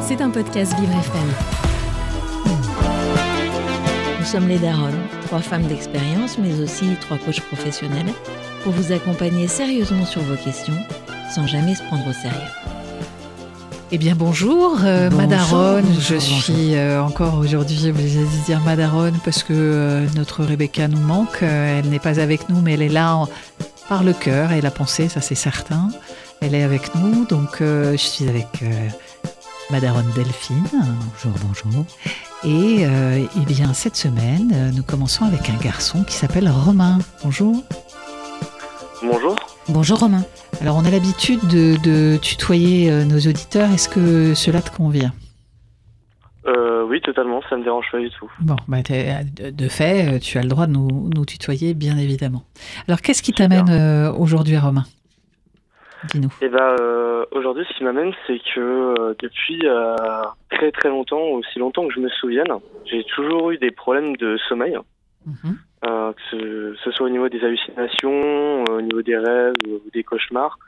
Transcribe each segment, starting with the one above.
C'est un podcast Vivre FM. Nous sommes les Daronnes, trois femmes d'expérience, mais aussi trois coachs professionnels, pour vous accompagner sérieusement sur vos questions, sans jamais se prendre au sérieux. Eh bien bonjour, euh, Bonjour, Madaronne. bonjour, Je suis euh, encore aujourd'hui obligée de dire Madaronne parce que euh, notre Rebecca nous manque. Euh, elle n'est pas avec nous, mais elle est là en- par le cœur et la pensée, ça c'est certain. Elle est avec nous, donc euh, je suis avec euh, Madaronne Delphine. Bonjour, bonjour. Et euh, eh bien cette semaine, euh, nous commençons avec un garçon qui s'appelle Romain. Bonjour. Bonjour. Bonjour Romain. Alors on a l'habitude de, de tutoyer nos auditeurs. Est-ce que cela te convient? Euh, oui, totalement, ça me dérange pas du tout. Bon, bah, de fait, tu as le droit de nous, nous tutoyer, bien évidemment. Alors, qu'est-ce qui t'amène aujourd'hui, Romain? Et bah, euh, aujourd'hui, ce qui m'amène, c'est que euh, depuis euh, très très longtemps, aussi longtemps que je me souvienne, j'ai toujours eu des problèmes de sommeil, Mhm. euh, que ce, ce soit au niveau des hallucinations, euh, au niveau des rêves ou des cauchemars,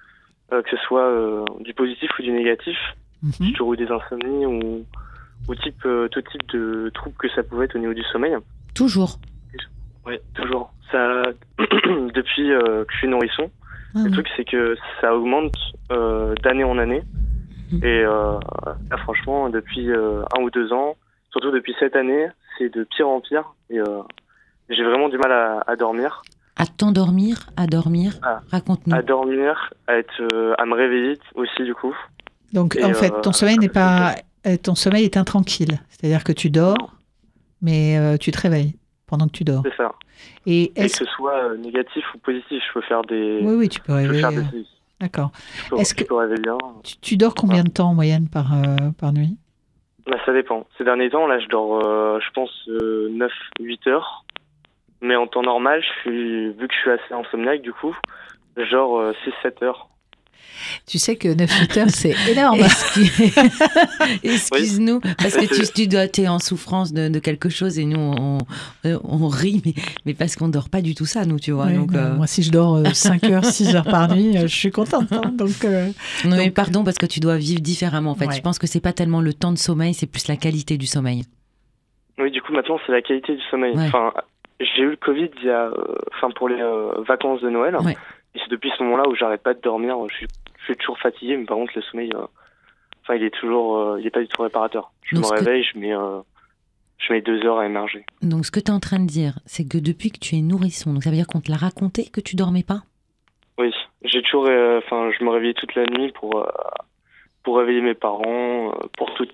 euh, que ce soit du positif ou du négatif. J'ai Mhm. toujours eu des insomnies ou, ou type, tout type de troubles que ça pouvait être au niveau du sommeil. Toujours. Oui, toujours. Ça, depuis que je suis nourrisson, Ah Le oui. truc, c'est que ça augmente euh, d'année en année. Mhm. Et euh, là, franchement, depuis euh, un ou deux ans, surtout depuis cette année, c'est de pire en pire. Et euh, j'ai vraiment du mal à, à dormir, À t'endormir, à dormir, Ah. raconte-nous. à dormir, à être, euh, à me réveiller aussi du coup. Donc, Et, en fait, euh, ton sommeil n'est pas, ton sommeil est intranquille. C'est-à-dire que tu dors, mais euh, tu te réveilles pendant que tu dors. C'est ça. Et Et que ce soit euh, négatif ou positif, je peux faire des, oui, oui, tu peux rêver. des, D'accord. je peux, Est-ce je que- peux rêver bien. Tu, tu dors combien de temps en moyenne par euh, par nuit? Bah, ça dépend. Ces derniers temps, là, je dors, euh, je pense, 9-8 heures. Mais en temps normal, je suis, vu que je suis assez insomniaque, du coup, genre 6-7 heures. Tu sais que 9-8 heures, c'est énorme. Excuse- Excuse-nous, parce que tu, dois être en souffrance de, de quelque chose et nous, on, on rit, mais, mais parce qu'on dort pas du tout ça, nous, tu vois. Donc, non, euh, Moi, si je dors 5 heures, 6 heures par nuit, euh, je suis contente. hein. donc, euh, non, mais pardon, parce que tu dois vivre différemment. En fait, Ouais. je pense que c'est pas tellement le temps de sommeil, c'est plus la qualité du sommeil. Oui, du coup, maintenant, c'est la qualité du sommeil. Ouais. Enfin, j'ai eu le Covid il y a, euh, enfin, pour les euh, vacances de Noël. Ouais. Et c'est depuis ce moment-là où j'arrête pas de dormir. Je suis, je suis toujours fatigué, mais par contre, le sommeil, euh, enfin, il est toujours, euh, il est pas du tout réparateur. Je Donc, me que- réveille, je mets, euh, je mets deux heures à émerger. Donc, ce que tu es en train de dire, c'est que depuis que tu es nourrisson, donc ça veut dire qu'on te l'a raconté que tu dormais pas? Oui, j'ai toujours, enfin, je me réveillais toute la nuit pour, pour réveiller mes parents, pour tout.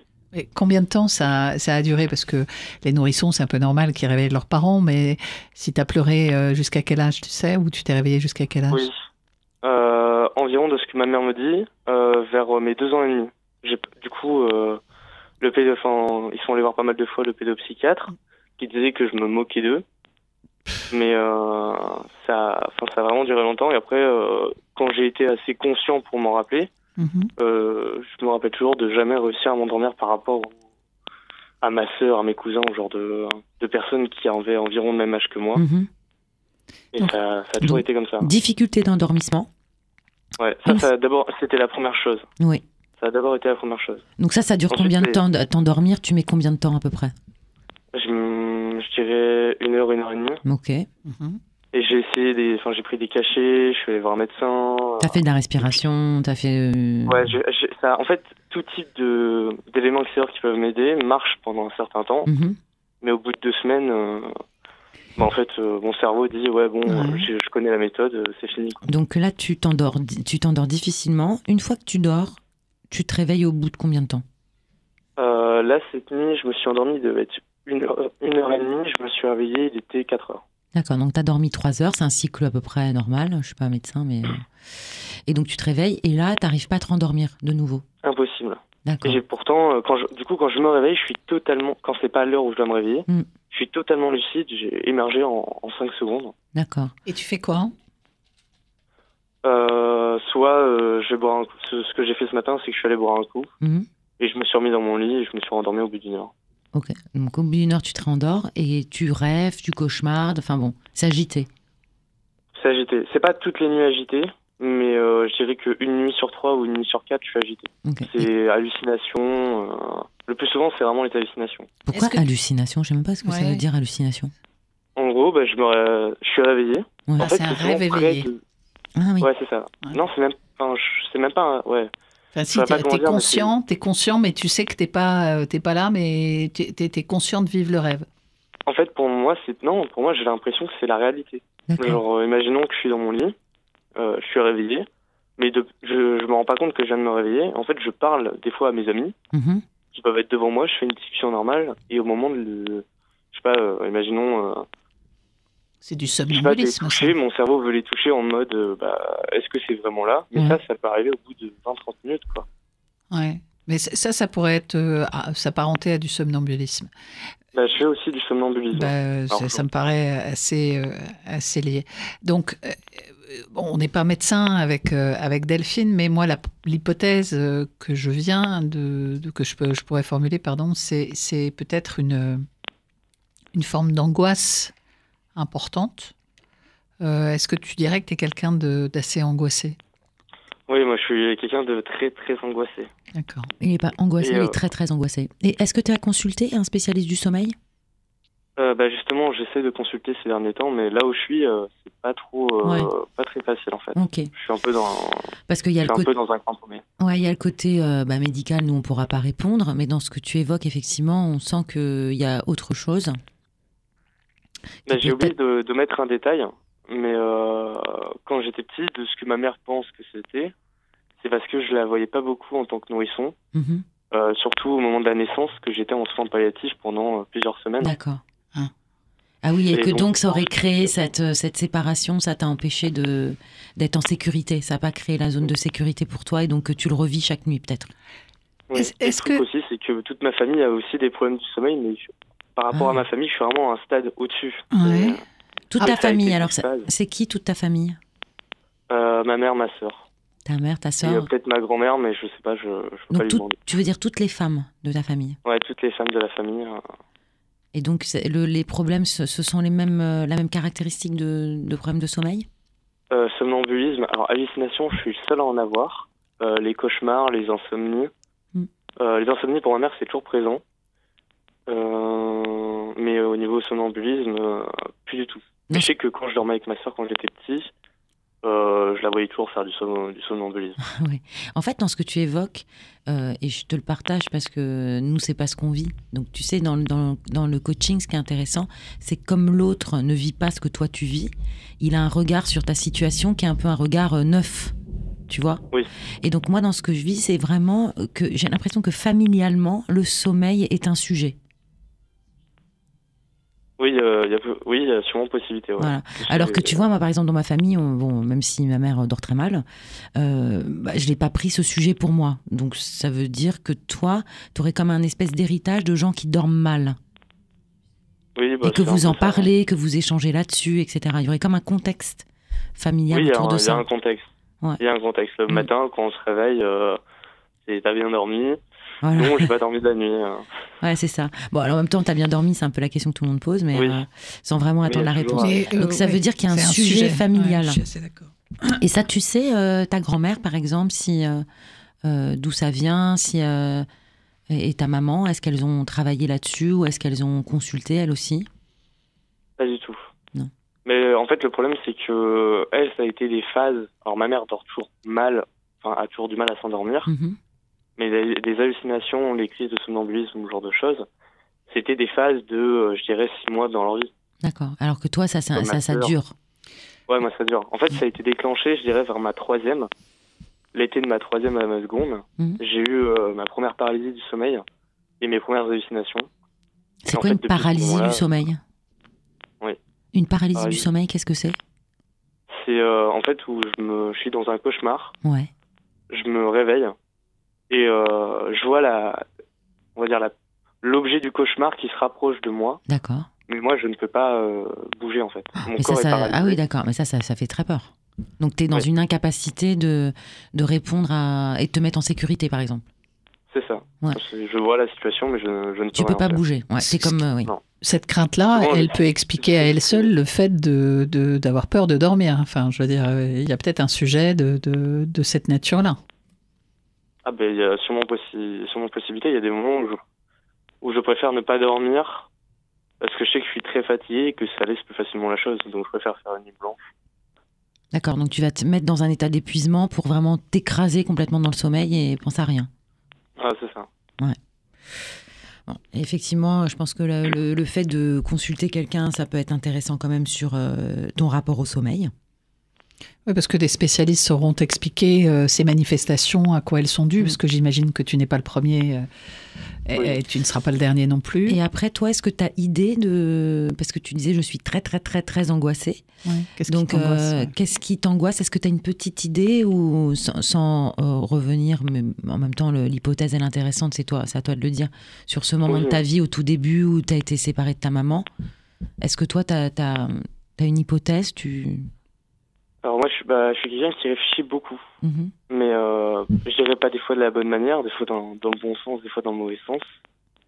Combien de temps ça, a duré? Parce que les nourrissons, c'est un peu normal qu'ils réveillent leurs parents, mais si tu as pleuré euh, jusqu'à quel âge, tu sais? Ou tu t'es réveillé jusqu'à quel âge? Oui. Euh, environ de ce que ma mère me dit, euh, vers mes deux ans et demi. Du coup, le pédo, ils sont allés voir pas mal de fois le pédopsychiatre, qui disait que je me moquais d'eux. Mais ça, ça a vraiment duré longtemps. Et après, quand j'ai été assez conscient pour m'en rappeler, Mhm. euh, je me rappelle toujours de jamais réussir à m'endormir par rapport à ma sœur, à mes cousins, au genre de, de personnes qui avaient environ le même âge que moi. Mhm. Et Donc- ça, ça a toujours donc- été comme ça. Difficulté d'endormissement Ouais, ça, d'abord, c'était la première chose. Oui. Ça a d'abord été la première chose. Donc ça, ça dure Ensuite, combien de temps de t'endormir? Tu mets combien de temps à peu près? Je, dirais une heure, une heure et demie. Ok. Mhm. Et j'ai essayé des, enfin, j'ai pris des cachets, je suis allé voir un médecin. T'as fait de la respiration, t'as fait. euh, Ouais, ça, en fait, tout type de, d'éléments extérieurs qui peuvent m'aider marche pendant un certain temps. mhm. Mais au bout de deux semaines, euh, bah, en fait, euh, mon cerveau dit, ouais, bon, Ouais. euh, je, je connais la méthode, c'est fini. Donc là, tu t'endors, tu t'endors difficilement. Une fois que tu dors, tu te réveilles au bout de combien de temps? Euh, là, cette nuit, je me suis endormi, il devait être une heure, une heure et demie, je me suis réveillé, il était 4 heures. D'accord, donc tu as dormi trois heures, c'est un cycle à peu près normal. Je suis pas médecin, mais. euh, Et donc tu te réveilles et là, t'arrives pas à te rendormir de nouveau. Impossible. Et D'accord. j'ai pourtant, euh, quand je, du coup, quand je me réveille, je suis totalement, quand c'est pas l'heure où je dois me réveiller, Mm. je suis totalement lucide, j'ai émergé en, en 5 secondes. D'accord. Et tu fais quoi? Euh, soit euh, je vais boire un coup, ce, ce que j'ai fait ce matin, c'est que je suis allé boire un coup, Mhm. et je me suis remis dans mon lit et je me suis rendormi au bout d'une heure. Ok. Donc au bout d'une heure, tu te rendors et tu rêves, tu cauchemardes. Enfin bon, c'est agité. C'est agité. C'est pas toutes les nuits agitées, mais euh, je dirais qu'une nuit sur trois ou une nuit sur quatre, je suis agité. Ok. Et C'est hallucination. euh, Le plus souvent, c'est vraiment les hallucinations. Pourquoi que- hallucination? Je sais même pas ce que ça veut dire hallucination. En gros, bah, je, me ré- je suis réveillé. Ouais. Ah, en fait, c'est un rêve éveillé. de- Ah oui. Ouais, c'est ça. Ouais. Non, c'est même, enfin, je- même pas. un- Ouais. Enfin, si, dire, mais conscient, t'es conscient, mais tu sais que t'es pas, euh, t'es pas là, mais t'es t'es conscient de vivre le rêve. En fait, pour moi, c'est non. Pour moi, j'ai l'impression que c'est la réalité. D'accord. Genre, euh, imaginons que je suis dans mon lit, euh, je suis réveillé, mais de, je, je me rends pas compte que je viens de me réveiller. En fait, je parle des fois à mes amis Mhm. qui peuvent être devant moi. Je fais une discussion normale, et au moment de, le- je sais pas, euh, imaginons. euh, C'est du somnambulisme. toucher, mon cerveau veut les toucher en mode, euh, bah, est-ce que c'est vraiment là? Mais Ouais. ça, ça peut arriver au bout de 20-30 minutes, quoi. Ouais. Mais ça, ça, pourrait être euh, à- s'apparenter à du somnambulisme. Bah, je fais aussi du somnambulisme. Bah, euh, ça, me paraît assez, euh, assez lié. Donc, bon, on n'est pas médecin avec, avec Delphine, mais moi, l'hypothèse que je viens de, de- que je, peux, je pourrais formuler, pardon, c'est c'est peut-être une, une forme d'angoisse importante. Euh, Est-ce que tu dirais que tu es quelqu'un de- d'assez angoissé? Oui, moi, je suis quelqu'un de très, très angoissé. D'accord. Il est pas angoissé, il euh, est très très angoissé. Et est-ce que tu as consulté un spécialiste du sommeil? Euh, bah, justement, j'essaie de consulter ces derniers temps, mais là où je suis, euh, c'est pas trop, euh, Ouais. pas très facile, en fait. Ok. Je suis un peu dans, Parce qu'il y je a suis le un côté. peu dans un. Ouais, il y a le côté euh, bah, médical, nous on pourra pas répondre, mais dans ce que tu évoques, effectivement, on sent qu'il y a autre chose. Bah, j'ai oublié de, de mettre un détail, mais euh, quand j'étais petit, de ce que ma mère pense que c'était, c'est parce que je la voyais pas beaucoup en tant que nourrisson, Mhm. euh, surtout au moment de la naissance, que j'étais en soins palliatifs pendant euh, plusieurs semaines. D'accord. Hein. Ah oui, et, Et que donc, donc ça aurait créé cette, cette séparation, ça t'a empêché de d'être en sécurité, ça n'a pas créé la zone de sécurité pour toi et donc que tu le revis chaque nuit peut-être. Oui. Est-ce- truc que- aussi, c'est que toute ma famille a aussi des problèmes du sommeil, mais par rapport Ah. à ma famille, je suis vraiment à un stade au-dessus. Ouais. Et, Toute Ah, ta famille, alors c'est qui toute ta famille? Euh, ma mère, ma sœur, Ta mère, ta euh, soeur peut-être ma grand-mère, mais je sais pas, je, je peux pas lui demander. tu veux dire toutes les femmes de ta famille? Ouais, toutes les femmes de la famille. euh, Et donc le- les problèmes, ce, ce sont les mêmes, euh, la même caractéristique de, de problèmes de sommeil? Euh, somnambulisme, alors hallucination, je suis le seul à en avoir. Euh, les cauchemars, les insomnies. Mm. Euh, les insomnies pour ma mère, c'est toujours présent. Euh, mais au niveau somnambulisme, euh, plus du tout. Mais je sais que quand je dormais avec ma soeur quand j'étais petit, euh, je la voyais toujours faire du, som- du somnambulisme. En fait, dans ce que tu évoques, euh, et je te le partage parce que nous, c'est pas ce qu'on vit. Donc, tu sais, dans, le- dans, dans le coaching, ce qui est intéressant, c'est que comme l'autre ne vit pas ce que toi tu vis, il a un regard sur ta situation qui est un peu un regard euh, neuf. Tu vois? Oui. Et donc, moi, dans ce que je vis, c'est vraiment que j'ai l'impression que familialement, le sommeil est un sujet. Oui, euh, il y a, oui, il y a sûrement possibilité. ouais. Voilà. Alors que tu vois, moi par exemple dans ma famille, on- bon, même si ma mère dort très mal, euh, bah, je n'ai pas pris ce sujet pour moi. Donc ça veut dire que toi, tu aurais comme un espèce d'héritage de gens qui dorment mal. Oui, bah, et que vous en ça. parlez, que vous échangez là-dessus, etc. Il y aurait comme un contexte familial Oui, autour un- de il y a ça. un contexte. Ouais. Il y a un contexte. Le Mm. matin, quand on se réveille, euh, t'as bien dormi. Voilà. Non, j'ai pas dormi de la nuit. euh. Ouais, c'est ça. Bon, alors en même temps, tu as bien dormi, c'est un peu la question que tout le monde pose, mais Oui. euh, sans vraiment Mais attendre la réponse. un- Donc, ça veut dire qu'il y a un sujet familial. Ouais, je suis assez d'accord. Et ça, tu sais, euh, ta grand-mère, par exemple, si euh, euh, d'où ça vient, si euh, et ta maman, est-ce qu'elles ont travaillé là-dessus ou est-ce qu'elles ont consulté elles aussi? Pas du tout. Non. Mais euh, en fait, le problème, c'est que elle, ça a été des phases. Alors, ma mère dort toujours mal, enfin, a toujours du mal à s'endormir. Mhm. Mais les, les hallucinations, les crises de somnambulisme, ce genre de choses, c'était des phases de, euh, je dirais, six mois dans leur vie. D'accord. Alors que toi, ça, ça, dure. Ouais, moi, ça dure. En fait, ça a été déclenché, je dirais, vers ma troisième. L'été de ma troisième à ma seconde, Mhm. j'ai eu euh, ma première paralysie du sommeil et mes premières hallucinations. C'est quoi fait, une paralysie du sommeil? Oui. Une paralysie du sommeil, qu'est-ce que c'est? C'est euh, en fait où je, me, je suis dans un cauchemar. Ouais. je me réveille et euh, je vois la, on va dire la, l'objet du cauchemar qui se rapproche de moi, D'accord. mais moi je ne peux pas euh, bouger en fait. Mon Mais ça, corps est ça... paralysé. Ah oui, d'accord. Mais ça, ça, ça fait très peur. Donc, tu es dans Oui. une incapacité de, de répondre à... et de te mettre en sécurité, par exemple. C'est ça. Ouais. Je vois la situation, mais je, je ne peux Tu peux pas faire. bouger. Ouais, c'est comme. euh, oui. Cette crainte-là, elle peut expliquer à elle seule le fait de de- d'avoir peur de dormir. Enfin, je veux dire, euh, il y a peut-être un sujet de, de, de cette nature-là. Ah ben, il y a sûrement, possi- sûrement possibilité. Il y a des moments où je, où je préfère ne pas dormir parce que je sais que je suis très fatigué et que ça laisse plus facilement la chose. Donc je préfère faire une nuit blanche. D'accord, donc tu vas te mettre dans un état d'épuisement pour vraiment t'écraser complètement dans le sommeil et penser à rien. Ah, c'est ça. Bon, effectivement, je pense que le, le- le fait de consulter quelqu'un, ça peut être intéressant quand même sur euh, ton rapport au sommeil. Oui, parce que des spécialistes sauront t'expliquer euh, ces manifestations, à quoi elles sont dues, Mm. parce que j'imagine que tu n'es pas le premier euh, et, Oui. et tu ne seras pas le dernier non plus. Et après, toi, est-ce que tu as idée de... Parce que tu disais, je suis très, très, très, très angoissée. Ouais. Qu'est-ce qui Donc, t'angoisse, euh, ouais. qu'est-ce qui t'angoisse? Est-ce que tu as une petite idée ou sans, sans, euh, revenir, mais en même temps, le- l'hypothèse, elle est intéressante, c'est toi, c'est à toi de le dire, sur ce moment Oui. de ta vie au tout début où tu as été séparé de ta maman. Est-ce que toi, tu as, une hypothèse? Tu... Alors moi, je suis, bah, je suis quelqu'un qui réfléchit beaucoup. Mhm. Mais euh, je dirais pas des fois de la bonne manière, des fois dans, dans le bon sens, des fois dans le mauvais sens.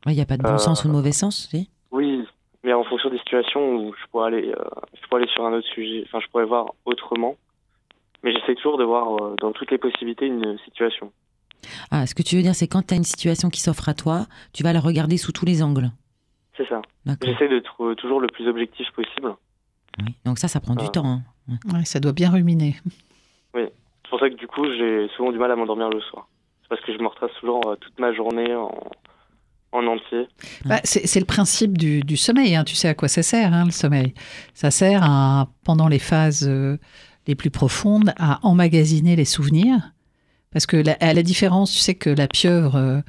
Il n'y a pas de bon Euh, sens ou de mauvais sens, si? Oui, mais en fonction des situations où je pourrais aller, euh, je pourrais aller sur un autre sujet, enfin je pourrais voir autrement. Mais j'essaie toujours de voir euh, dans toutes les possibilités une situation. Ah, ce que tu veux dire, c'est quand tu as une situation qui s'offre à toi, tu vas la regarder sous tous les angles. C'est ça. J'essaie d'être toujours le plus objectif possible. Oui. Donc ça, ça prend du Ah. temps. hein. Ouais, ça doit bien ruminer. C'est pour ça que du coup j'ai souvent du mal à m'endormir le soir. C'est parce que je me retrace toujours euh, toute ma journée en, en entier. Bah, c'est c'est le principe du, du sommeil. hein. Tu sais à quoi ça sert, hein, le sommeil. Ça sert à, pendant les phases euh, les plus profondes à emmagasiner les souvenirs. Parce que la, à la différence, tu sais que la pieuvre euh,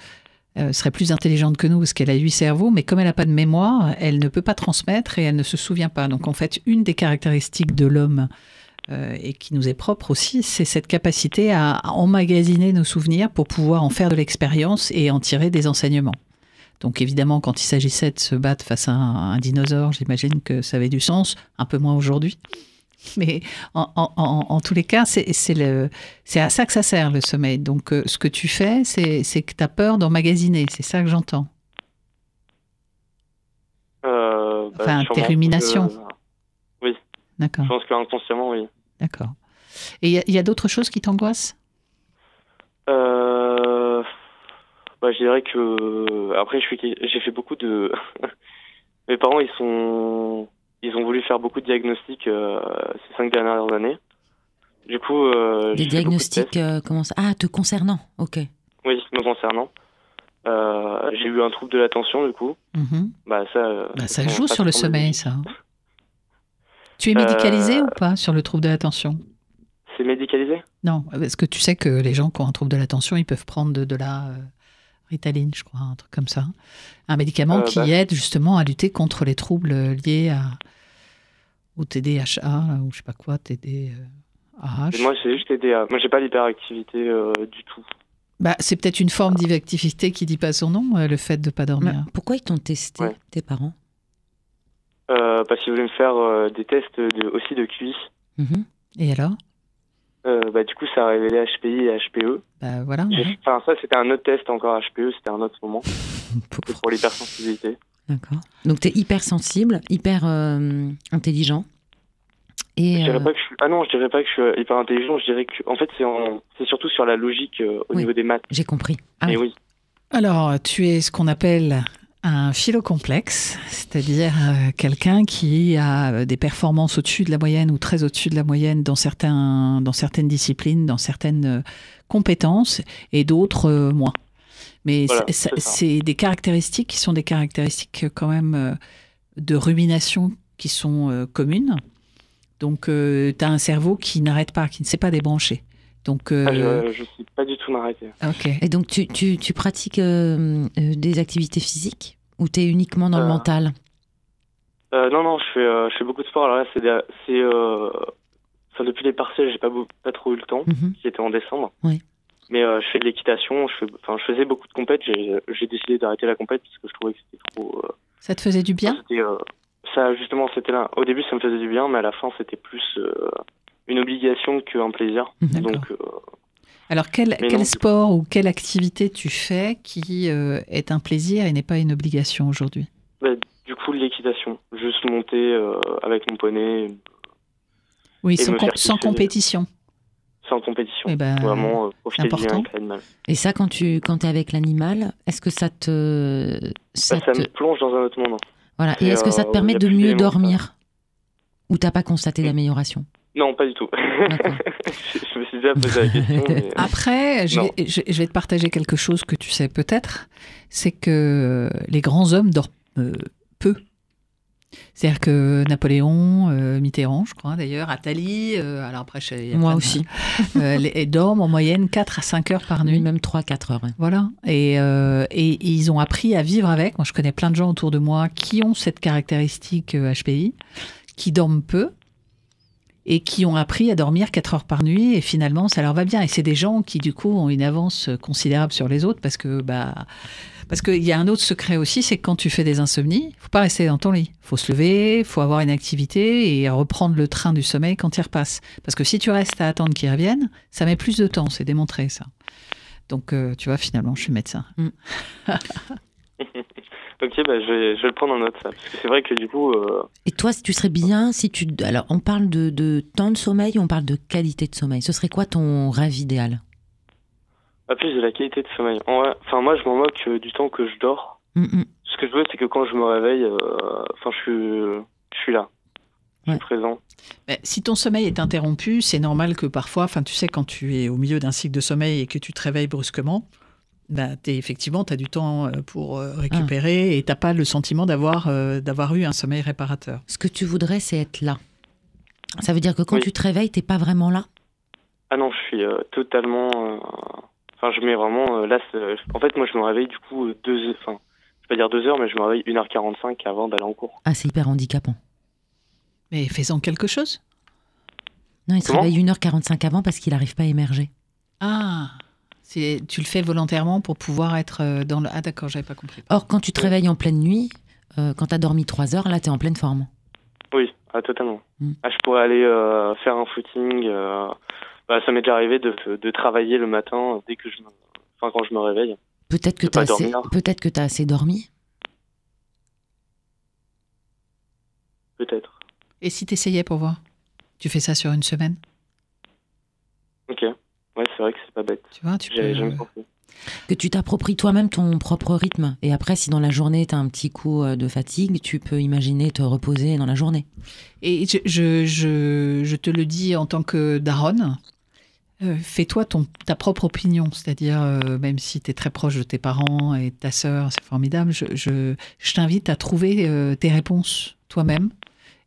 euh, serait plus intelligente que nous parce qu'elle a huit cerveaux, mais comme elle n'a pas de mémoire, elle ne peut pas transmettre et elle ne se souvient pas. Donc en fait, une des caractéristiques de l'homme euh, et qui nous est propre aussi, c'est cette capacité à, emmagasiner nos souvenirs pour pouvoir en faire de l'expérience et en tirer des enseignements. Donc évidemment, quand il s'agissait de se battre face à un dinosaure, j'imagine que ça avait du sens, un peu moins aujourd'hui. Mais en, en- en- en tous les cas, c'est à ça que ça sert le sommeil. Donc euh, ce que tu fais, c'est que tu as peur d'emmagasiner, c'est ça que j'entends. Euh, bah, Enfin, tes ruminations. que- D'accord, je pense qu'inconsciemment, oui. d'accord. Et il y a, d'autres choses qui t'angoissent? Euh, bah, je dirais que après, j'ai fait beaucoup de. Mes parents, ils sont, ils ont voulu faire beaucoup de diagnostics euh, ces cinq dernières années. Du coup, euh, Des de diagnostics, tests. euh, comment ça Ah, te concernant, ok. Oui, me concernant. Euh, j'ai eu un trouble de l'attention, du coup. Mhm. Bah ça. Bah, Ça on joue sur le sommeil, ça. Tu es médicalisé Euh, ou pas sur le trouble de l'attention C'est médicalisé? Non, parce que tu sais que les gens qui ont un trouble de l'attention, ils peuvent prendre de, de la euh, Ritaline, je crois, un truc comme ça. Un médicament Euh, qui bah. aide justement à lutter contre les troubles liés à, au TDAH, là, ou je sais pas quoi, TDAH. Et Moi, c'est juste TDA. Moi, j'ai pas l'hyperactivité euh, du tout. Bah, c'est peut-être une forme d'hyperactivité qui dit pas son nom, euh, le fait de pas dormir. Mais pourquoi ils t'ont testé, Ouais. tes parents? Euh, parce qu'ils voulaient me faire euh, des tests de, aussi de QI. Mhm. Et alors? Euh, bah, du coup, ça a révélé HPI et HPE. Bah voilà. Enfin, ça, c'était un autre test encore HPE, c'était un autre moment. Pour l'hypersensibilité. D'accord. Donc, tu es hyper sensible, hyper euh, intelligent. Et, Je dirais euh, pas que je suis... Ah non, je dirais pas que je suis hyper intelligent, je dirais que, en fait, c'est en... c'est surtout sur la logique euh, au Oui. niveau des maths. j'ai compris. Ah Mais oui. oui. Alors, tu es ce qu'on appelle un philocomplexe, c'est-à-dire euh, quelqu'un qui a euh, des performances au-dessus de la moyenne ou très au-dessus de la moyenne dans, certains, dans certaines disciplines, dans certaines euh, compétences, et d'autres euh, moins. Mais Voilà, c'est- des caractéristiques qui sont des caractéristiques euh, quand même euh, de rumination qui sont euh, communes. Donc, tu as un cerveau qui n'arrête pas, qui ne sait pas débrancher. Donc, euh, Ah, je, je sais pas du tout m'arrêter. ok. Et donc, tu, tu, tu pratiques euh, euh, des activités physiques ou tu es uniquement dans le mental? Euh, non, non, je fais, euh, je fais beaucoup de sport. Alors là, c'est, des- c'est, euh... enfin, depuis les partiels, j'ai pas, pas trop eu le temps, qui était en décembre. Oui. Mais euh, je fais de l'équitation, je, fais... enfin, je faisais beaucoup de compètes. J'ai, j'ai décidé d'arrêter la compète parce que je trouvais que c'était trop. euh, Ça te faisait du bien? C'était, euh, ça, justement, c'était là. Au début, ça me faisait du bien, mais à la fin, c'était plus euh, une obligation qu'un plaisir. Donc, euh, Alors, quel, non, sport ou quelle activité tu fais qui euh, est un plaisir et n'est pas une obligation aujourd'hui? Bah, du coup, l'équitation. Juste monter euh, avec mon poney. Oui, sans, sans, compétition. Sans compétition. Eh ben, Vraiment euh, profiter bien avec l'animal. Et ça, quand tu quand es avec l'animal, est-ce que ça te. Ça, bah, ça me plonge dans un autre monde. Voilà. Et, est-ce que ça te permet de mieux dormir? Ou t'as pas constaté d'amélioration? Non, pas du tout. je me suis déjà posé la question. Après, je vais, te partager quelque chose que tu sais peut-être, c'est que les grands hommes dorment peu. C'est-à-dire que Napoléon, euh, Mitterrand, je crois d'ailleurs, Attali, euh, alors après, moi aussi, euh, les, dorment en moyenne 4 à 5 heures par nuit. Même 3-4 heures. Voilà. Et, et, ils ont appris à vivre avec. Moi, je connais plein de gens autour de moi qui ont cette caractéristique HPI, qui dorment peu et qui ont appris à dormir 4 heures par nuit et finalement ça leur va bien. Et c'est des gens qui du coup ont une avance considérable sur les autres parce que bah parce qu'il y a un autre secret aussi, c'est que quand tu fais des insomnies, faut pas rester dans ton lit. faut se lever, faut avoir une activité et reprendre le train du sommeil quand il repasse. Parce que si tu restes à attendre qu'il revienne, ça met plus de temps, c'est démontré ça. Donc euh, tu vois, finalement, je suis médecin. Mm. Ok, bah, je, vais, je, vais, le prendre en note, ça. Parce que c'est vrai que du coup. Euh, Et toi, si tu serais bien, si tu. Alors, on parle de, de temps de sommeil, on parle de qualité de sommeil? Ce serait quoi ton rêve idéal? À plus de la qualité de sommeil. Enfin, moi, je m'en moque euh, du temps que je dors. Mm, mm. Ce que je veux, c'est que quand je me réveille, euh, enfin, je suis, je suis là. Je suis présent. Mais si ton sommeil est interrompu, c'est normal que parfois, enfin, tu sais, quand tu es au milieu d'un cycle de sommeil et que tu te réveilles brusquement, bah, es, effectivement, tu as du temps euh, pour euh, récupérer et tu pas le sentiment d'avoir euh, d'avoir eu un sommeil réparateur. Ce que tu voudrais, c'est être là. Ça veut dire que quand tu te réveilles, t'es pas vraiment là? Ah non, je suis totalement. Enfin, je mets vraiment. là, en fait, moi, je me réveille du coup deux. Enfin, je vais pas dire deux heures, mais je me réveille 1h45 avant d'aller en cours. Ah, c'est hyper handicapant. Mais fais-en quelque chose. Non, il se réveille 1h45 avant parce qu'il n'arrive pas à émerger. Ah tu le fais volontairement pour pouvoir être euh, dans le. Ah, d'accord, j'avais pas compris. Or, quand tu te réveilles en pleine nuit, euh, quand tu as dormi 3 heures, là, tu es en pleine forme. Oui, ah, totalement. Hmm. Ah, je pourrais aller euh, faire un footing. Bah, ça m'est déjà arrivé de, de, travailler le matin dès que je enfin, quand je me réveille. Peut-être que tu as, assez... Peut as assez dormi Peut-être. Et si tu essayais pour voir? Tu fais ça sur une semaine? Ok. Ouais, c'est vrai que c'est pas bête. Tu vois, tu peux... Que tu t'appropries toi-même ton propre rythme. Et après, si dans la journée, tu as un petit coup euh, de fatigue, tu peux imaginer te reposer dans la journée. Et je, je, je, te le dis en tant que daronne, euh, fais-toi ta propre opinion. C'est-à-dire, euh, même si tu es très proche de tes parents et de ta sœur, c'est formidable, je, je, je t'invite à trouver tes réponses toi-même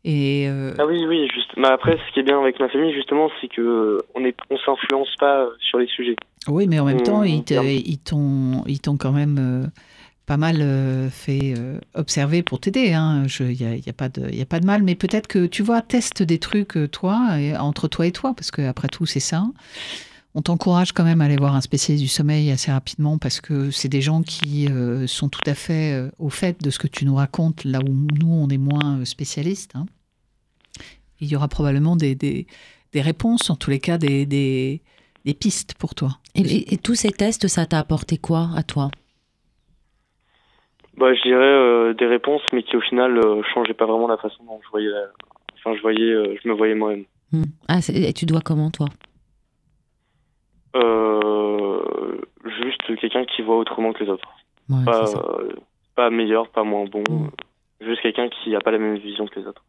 et euh, Ah oui, oui, juste. Mais après, ce qui est bien avec ma famille, justement, c'est que on est, on s'influence pas sur les sujets. Oui, mais en même temps, ils, t'ont, ils t'ont quand même euh, pas mal euh, fait observer pour t'aider. Il hein. n'y a, y a, pas de, y a pas de mal, mais peut-être que tu vois, teste des trucs, toi, et, entre toi et toi, parce qu'après tout, c'est ça. On t'encourage quand même à aller voir un spécialiste du sommeil assez rapidement parce que c'est des gens qui euh, sont tout à fait euh, au fait de ce que tu nous racontes, là où nous, on est moins euh, spécialistes. Hein. Il y aura probablement des, des, réponses, en tous les cas des, des, pistes pour toi. Et, tous ces tests, ça t'a apporté quoi à toi? Bah, Je dirais des réponses, mais qui au final ne changeaient pas vraiment la façon dont je voyais, enfin, je, voyais, je me voyais moi-même. Hmm. Ah, et tu dois comment, toi? Juste quelqu'un qui voit autrement que les autres. pas, meilleur, pas moins bon. Mm. Juste quelqu'un qui n'a pas la même vision que les autres.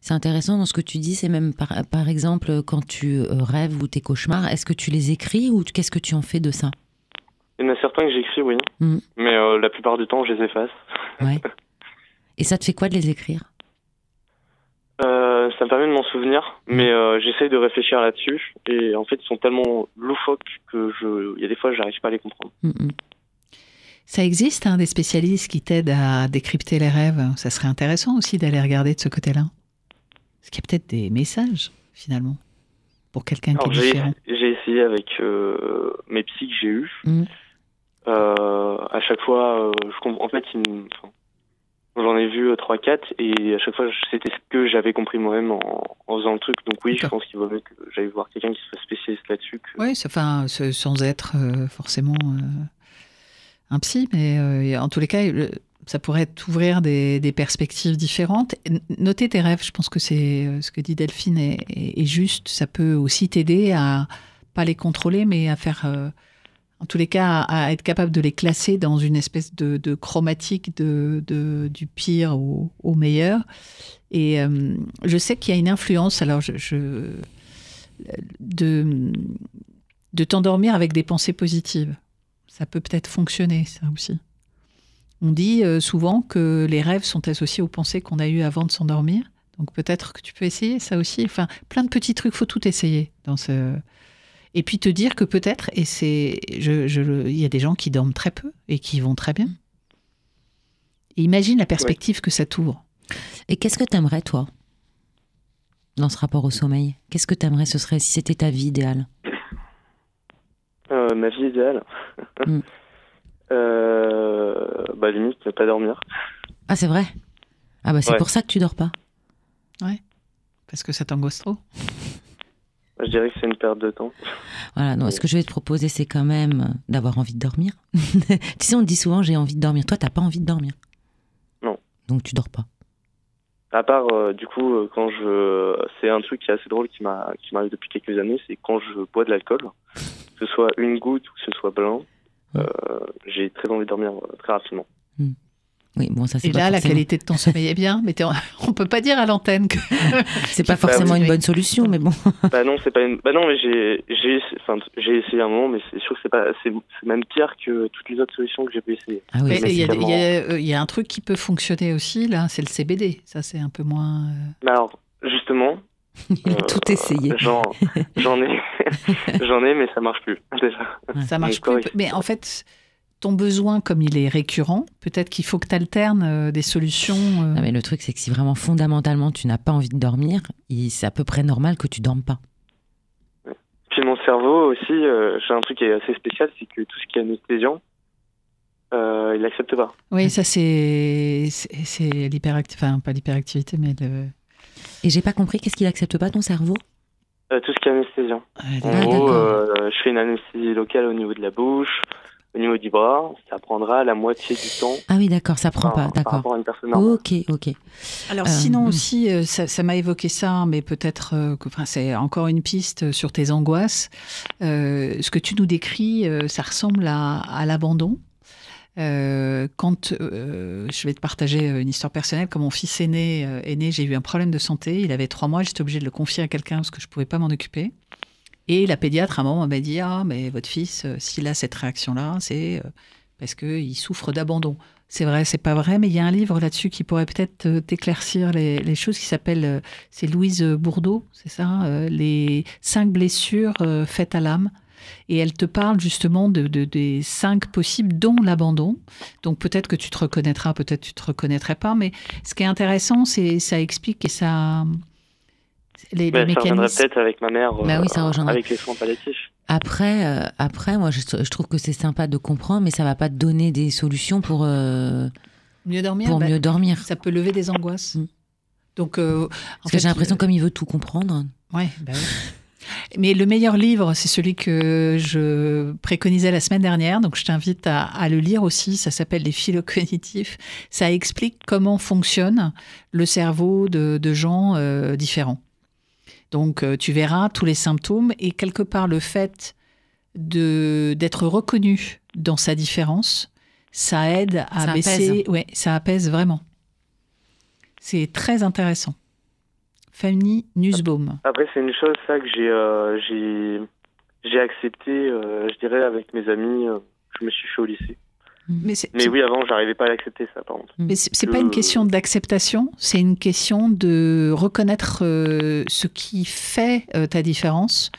C'est intéressant dans ce que tu dis, c'est même par, par, exemple quand tu euh, rêves ou tes cauchemars, est-ce que tu les écris ou qu'est-ce que tu en fais de ça? Il y en a certains que j'écris, oui. Mm. Mais euh, la plupart du temps, je les efface. Ouais. Et ça te fait quoi de les écrire? Euh, ça me permet de m'en souvenir, mais euh, j'essaye de réfléchir là-dessus. Et en fait, ils sont tellement loufoques que je, il y a des fois, j'arrive pas à les comprendre. Mm, mm. Ça existe, hein, des spécialistes qui t'aident à décrypter les rêves. Ça serait intéressant aussi d'aller regarder de ce côté-là. Parce qu'il y a peut-être des messages, finalement, pour quelqu'un qui est différent. J'ai essayé avec euh, mes psys que j'ai eus. Mm. à chaque fois, je, en fait, ils, J'en ai vu 3-4 euh, et à chaque fois c'était ce que j'avais compris moi-même en, faisant le truc. Donc oui, je pense qu'il vaut mieux que j'aille voir quelqu'un qui soit spécialiste là-dessus. Oui, enfin, sans être euh, forcément euh, un psy, mais en tous les cas, ça pourrait t'ouvrir des, des perspectives différentes. Noter tes rêves, je pense que c'est ce que dit Delphine est, est- est juste. Ça peut aussi t'aider à pas les contrôler, mais à faire, en tous les cas, à, être capable de les classer dans une espèce de, chromatique de, du pire au, meilleur. Et euh, je sais qu'il y a une influence. Alors, de t'endormir avec des pensées positives. Ça peut peut-être fonctionner, ça aussi. On dit euh, souvent que les rêves sont associés aux pensées qu'on a eues avant de s'endormir. Donc peut-être que tu peux essayer ça aussi. Enfin, plein de petits trucs, faut tout essayer dans ce. Et puis te dire que peut-être, et c'est, je, je le- il y a des gens qui dorment très peu et qui vont très bien. Et imagine la perspective que ça t'ouvre. Et qu'est-ce que t'aimerais, toi, dans ce rapport au sommeil? Qu'est-ce que t'aimerais, ce serait si c'était ta vie idéale? Euh, ma vie idéale. Mm. euh, bah limite ne pas dormir. Ah, c'est vrai? Ah, bah c'est Ouais. pour ça que tu dors pas. Parce que ça t'angoisse trop. Je dirais que c'est une perte de temps. Voilà, non, ce que je vais te proposer, c'est quand même d'avoir envie de dormir. tu sais, on te dit souvent j'ai envie de dormir. Toi, t'as pas envie de dormir? Non. Donc tu dors pas. À part, euh, du coup, euh, quand je, c'est un truc qui est assez drôle qui m'a, qui m'arrive depuis quelques années, c'est quand je bois de l'alcool, que ce soit une goutte ou que ce soit blanc, euh, j'ai très envie de dormir très rapidement. Oui, bon, ça c'est Et pas là, la qualité de ton sommeil est bien, mais en- on peut pas dire à l'antenne que. c'est pas Bah oui, forcément une bonne solution, mais bon. bah non, c'est pas une, bah non, mais j'ai, j'ai, enfin, essayé un moment, mais c'est sûr que c'est pas, c'est, c'est même pire que toutes les autres solutions que j'ai pu essayer. Ah oui, il y, a- y y un truc qui peut fonctionner aussi, là, c'est le CBD. Ça, c'est un peu moins. euh, Mais alors, justement, il a euh, tout essayé. j'en, j'en ai, j'en ai, mais ça marche plus déjà. Ça marche plus. Mais en fait, ton besoin, comme il est récurrent, peut-être qu'il faut que tu alternes des solutions. euh, Non, mais le truc, c'est que si vraiment fondamentalement tu n'as pas envie de dormir, c'est à peu près normal que tu dormes pas. Puis mon cerveau aussi, euh, j'ai un truc qui est assez spécial, c'est que tout ce qui est anesthésiant, euh, il n'accepte pas. Oui, ça, c'est l'hyperactivité. Enfin, pas l'hyperactivité, mais le. Et j'ai pas compris, qu'est-ce qu'il accepte pas ton cerveau? Euh, tout ce qui est anesthésiant. En Ah, gros, d'accord. euh, je fais une anesthésie locale au niveau de la bouche, au niveau du bras. Ça prendra la moitié du temps Ah oui, d'accord, ça prend par, pas, par d'accord. rapport à une personne normale. Ok, ok. Alors Euh, sinon hmm. aussi, euh, ça ça m'a évoqué ça, mais peut-être euh, que enfin, c'est encore une piste sur tes angoisses. Euh, ce que tu nous décris, euh, ça ressemble à, à l'abandon. Euh, quand euh, je vais te partager une histoire personnelle, quand mon fils aîné euh, est né, j'ai eu un problème de santé. Il avait trois mois, j'étais obligée de le confier à quelqu'un parce que je pouvais pas m'en occuper. Et la pédiatre à un moment m'a dit ah mais votre fils, euh, s'il a cette réaction-là, c'est euh, parce qu'il souffre d'abandon. C'est vrai, c'est pas vrai, mais il y a un livre là-dessus qui pourrait peut-être euh, t'éclaircir les, choses qui s'appelle, c'est Louise Bourdeau, c'est ça, les cinq blessures faites à l'âme. Et elle te parle justement de, de- des cinq possibles, dont l'abandon. Donc peut-être que tu te reconnaîtras, peut-être tu te reconnaîtrais pas, mais ce qui est intéressant, c'est ça explique et ça les, les ça reviendrait mécanismes. peut-être avec ma mère, Bah oui, ça euh, avec les soins palliatifs. Après, euh, après, moi, je, je trouve que c'est sympa de comprendre, mais ça va pas te donner des solutions pour, euh, Mieux dormir, pour bah, mieux dormir. ça peut lever des angoisses. Mm. Donc, euh, en Parce fait, que j'ai l'impression, comme il veut tout comprendre. Ouais, bah oui. Mais le meilleur livre, c'est celui que je préconisais la semaine dernière, donc je t'invite à, à le lire aussi. Ça s'appelle Les phylocognitifs. Ça explique comment fonctionne le cerveau de, de gens euh, différents. Donc euh, tu verras tous les symptômes et quelque part le fait de d'être reconnu dans sa différence, ça aide à Ça baisser. apaise. Ouais, ça apaise vraiment. C'est très intéressant. Fanny Nussbaum. Après, c'est une chose, ça, que j'ai euh, j'ai j'ai accepté, euh, je dirais, avec mes amis. euh, je me suis fait au lycée. Mais c'est Mais oui, avant, j'arrivais pas à l'accepter, ça, par contre. Mais c'est pas une question d'acceptation, c'est une question de reconnaître euh, ce qui fait euh, ta différence,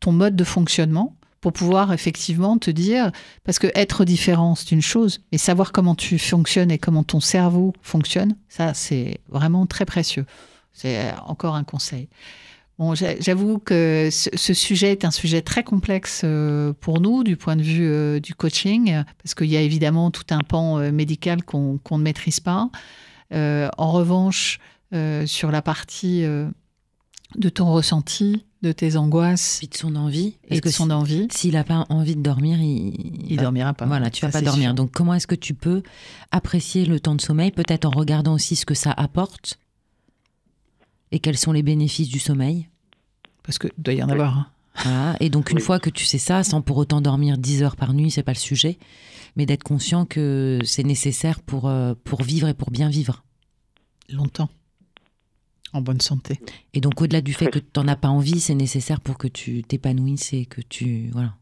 ton mode de fonctionnement, pour pouvoir effectivement te dire, parce que être différent, c'est une chose, mais savoir comment tu fonctionnes et comment ton cerveau fonctionne, ça, c'est vraiment très précieux. C'est encore un conseil. Bon, j'avoue que ce, sujet est un sujet très complexe euh, pour nous du point de vue euh, du coaching, parce qu'il y a évidemment tout un pan euh, médical qu'on ne maîtrise pas. Euh, en revanche, euh, sur la partie euh, de ton ressenti, de tes angoisses Puis de son envie. et de son envie. S'il n'a pas envie de dormir, il, Il dormira pas. Voilà, tu vas Ça, pas c'est dormir. sûr. Donc, comment est-ce que tu peux apprécier le temps de sommeil, peut-être en regardant aussi ce que ça apporte et quels sont les bénéfices du sommeil? Parce que doit y en avoir. hein. Voilà. Et donc, une Oui. fois que tu sais ça, sans pour autant dormir 10 heures par nuit, c'est pas le sujet, mais d'être conscient que c'est nécessaire pour, euh, pour vivre et pour bien vivre. longtemps. En bonne santé. Et donc, au-delà du fait que tu n'en as pas envie, c'est nécessaire pour que tu t'épanouisses et que tu. Voilà.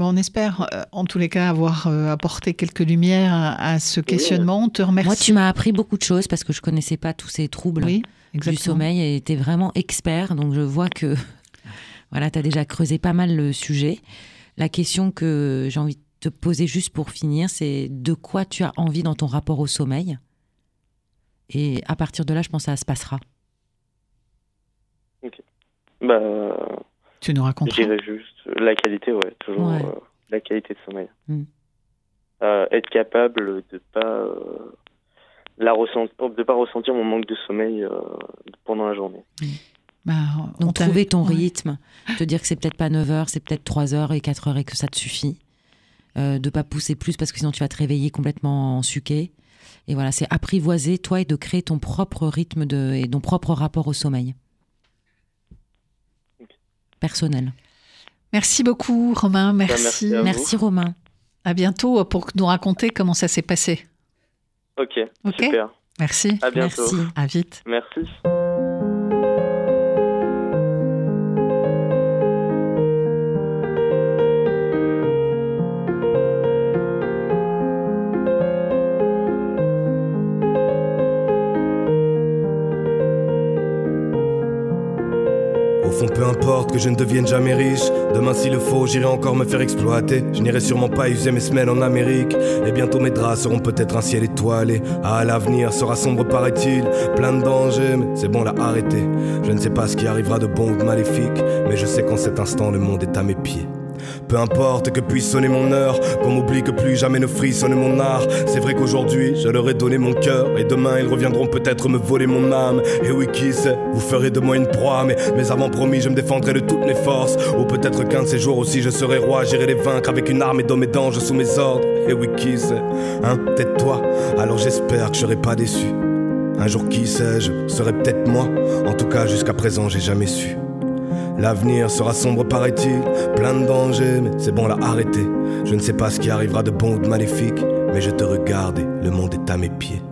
Bon, on espère, euh, en tous les cas, avoir euh, apporté quelques lumières à, à ce questionnement. On te remercie. Moi, tu m'as appris beaucoup de choses parce que je connaissais pas tous ces troubles Oui, du sommeil et tu es vraiment expert. Donc, je vois que voilà, tu as déjà creusé pas mal le sujet. La question que j'ai envie de te poser juste pour finir, c'est de quoi tu as envie dans ton rapport au sommeil? Et à partir de là, je pense que ça se passera. Bah, Tu nous je raconteras. dirais juste la qualité, ouais, toujours Ouais. euh, la qualité de sommeil. Mm. Euh, être capable de pas euh, la ressentir, de pas ressentir mon manque de sommeil euh, pendant la journée. Bah, on Donc, trouver ton ouais. rythme, te dire que c'est peut-être pas 9 heures, c'est peut-être 3 heures et 4 heures et que ça te suffit. Euh, de pas pousser plus parce que sinon tu vas te réveiller complètement en suqué. Et voilà, c'est apprivoiser toi et de créer ton propre rythme de, et ton propre rapport au sommeil. Personnel. Merci beaucoup, Romain. Merci. Bah, merci. Merci Romain. À bientôt pour nous raconter comment ça s'est passé. Ok, Ok. super. Merci. À bientôt. Merci. À vite. Merci. Peu importe que je ne devienne jamais riche. Demain, s'il le faut, j'irai encore me faire exploiter. Je n'irai sûrement pas user mes semaines en Amérique. Et bientôt, mes draps seront peut-être un ciel étoilé. Ah, l'avenir sera sombre, paraît-il. Plein de dangers, mais c'est bon, là, arrêtez. Je ne sais pas ce qui arrivera de bon ou de maléfique. Mais je sais qu'en cet instant, le monde est à mes pieds. Peu importe que puisse sonner mon heure, qu'on m'oublie que plus jamais ne frissonne mon art. C'est vrai qu'aujourd'hui, je leur ai donné mon cœur, et demain ils reviendront peut-être me voler mon âme. Et oui, qui sait, vous ferez de moi une proie, mais, mais avant promis, je me défendrai de toutes mes forces. Ou peut-être qu'un de ces jours aussi, je serai roi, j'irai les vaincre avec une arme et d'hommes et d'anges sous mes ordres. Et oui, qui sait, hein, peut-être toi, alors j'espère que je serai pas déçu. Un jour, qui sait, je serai peut-être moi. En tout cas, jusqu'à présent, j'ai jamais su. L'avenir sera sombre, paraît-il, plein de dangers, mais c'est bon là, arrêtez. Je ne sais pas ce qui arrivera de bon ou de maléfique, mais je te regarde et le monde est à mes pieds.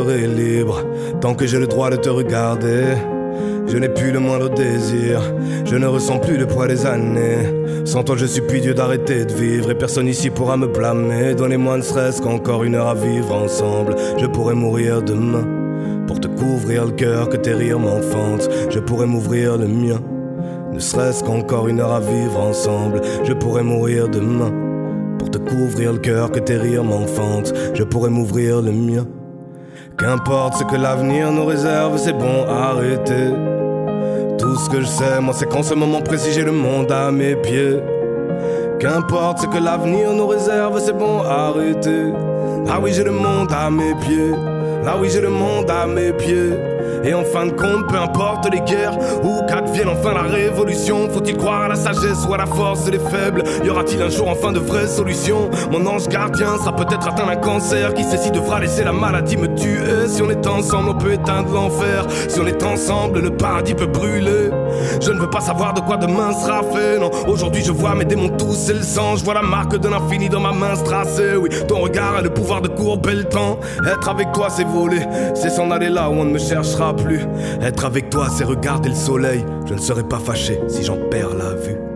Libre tant que j'ai le droit de te regarder. Je n'ai plus le moindre désir, je ne ressens plus le poids des années. Sans toi, je supplie Dieu d'arrêter de vivre et personne ici pourra me blâmer. Donnez-moi ne serait-ce qu'encore une heure à vivre ensemble. Je pourrais mourir demain pour te couvrir le cœur que tes rires m'enfantent. Je pourrais m'ouvrir le mien. Ne serait-ce qu'encore une heure à vivre ensemble, je pourrais mourir demain. Pour te couvrir le cœur que tes rires m'enfantent, je pourrais m'ouvrir le mien. Qu'importe ce que l'avenir nous réserve, c'est bon, arrêtez. Tout ce que je sais, moi, c'est qu'en ce moment précis, j'ai le monde à mes pieds. Qu'importe ce que l'avenir nous réserve, c'est bon, arrêtez. Ah oui, j'ai le monde à mes pieds. Ah oui, j'ai le monde à mes pieds. Et en fin de compte, peu importe les guerres ou qu'advienne enfin la révolution, faut-il croire à la sagesse ou à la force des faibles? Y aura-t-il un jour enfin de vraies solutions? Mon ange gardien sera peut-être atteint d'un cancer. Qui sait devra laisser la maladie me tuer Si on est ensemble, on peut éteindre l'enfer. Si on est ensemble, le paradis peut brûler. Je ne veux pas savoir de quoi demain sera fait. Non, aujourd'hui je vois mes démons tous, c'est le sang. Je vois la marque de l'infini dans ma main tracée. Oui, ton regard a le pouvoir de courber le temps. Être avec toi, c'est voler. C'est s'en aller là où on ne me cherchera plus. Être avec toi, c'est regarder le soleil. Je ne serai pas fâché si j'en perds la vue.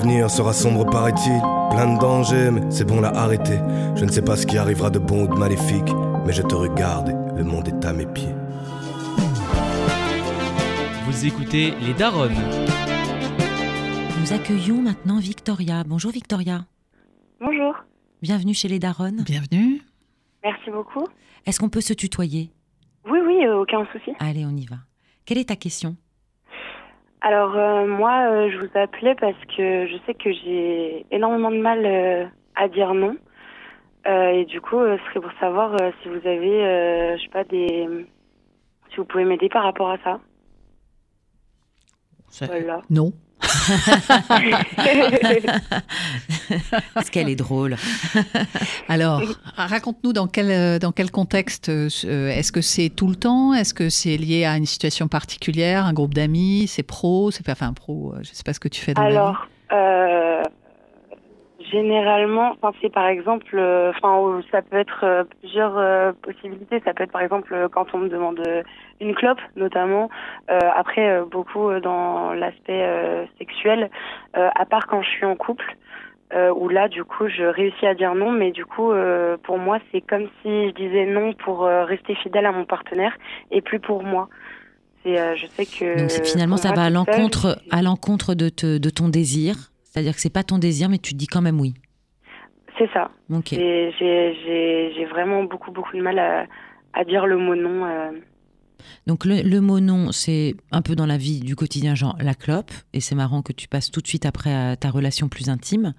L'avenir sera sombre, paraît-il. plein de dangers, mais c'est bon, l'a arrêter. Je ne sais pas ce qui arrivera de bon ou de maléfique, mais je te regarde et le monde est à mes pieds. Vous écoutez Les Daronnes. Nous accueillons maintenant Victoria. Bonjour Victoria. Bonjour. Bienvenue chez les Daronnes. Bienvenue. Merci beaucoup. Est-ce qu'on peut se tutoyer? Oui, oui, euh, aucun souci. Allez, on y va. Quelle est ta question? Alors, euh, moi, euh, je vous appelais parce que je sais que j'ai énormément de mal euh, à dire non. Euh, et du coup, euh, ce serait pour savoir euh, si vous avez, euh, je sais pas, des. Si vous pouvez m'aider par rapport à ça. Ça- Voilà. Non. Parce qu'elle est drôle? Alors, raconte-nous dans quel, dans quel contexte euh, Est-ce que c'est tout le temps? Est-ce que c'est lié à une situation particulière, un groupe d'amis? C'est pro? C'est pas enfin pro. euh, Je sais pas ce que tu fais dans. Alors, euh, généralement, enfin, c'est par exemple, euh, enfin, ou ça peut être euh, plusieurs euh, possibilités. Ça peut être par exemple quand on me demande une clope, notamment. Après, beaucoup dans l'aspect sexuel, à part quand je suis en couple. Euh, où là, du coup, je réussis à dire non, mais du coup, euh, pour moi, c'est comme si je disais non pour euh, rester fidèle à mon partenaire et plus pour moi. C'est, je sais que. Donc finalement, ça va à l'encontre, c'est- à l'encontre de, te- de ton désir. C'est-à-dire que c'est pas ton désir, mais tu te dis quand même oui. C'est ça. Ok. Et J'ai vraiment beaucoup, beaucoup de mal à, à dire le mot non. euh. Donc le, le mot non, c'est un peu dans la vie du quotidien, genre la clope. Et c'est marrant que tu passes tout de suite après à ta relation plus intime.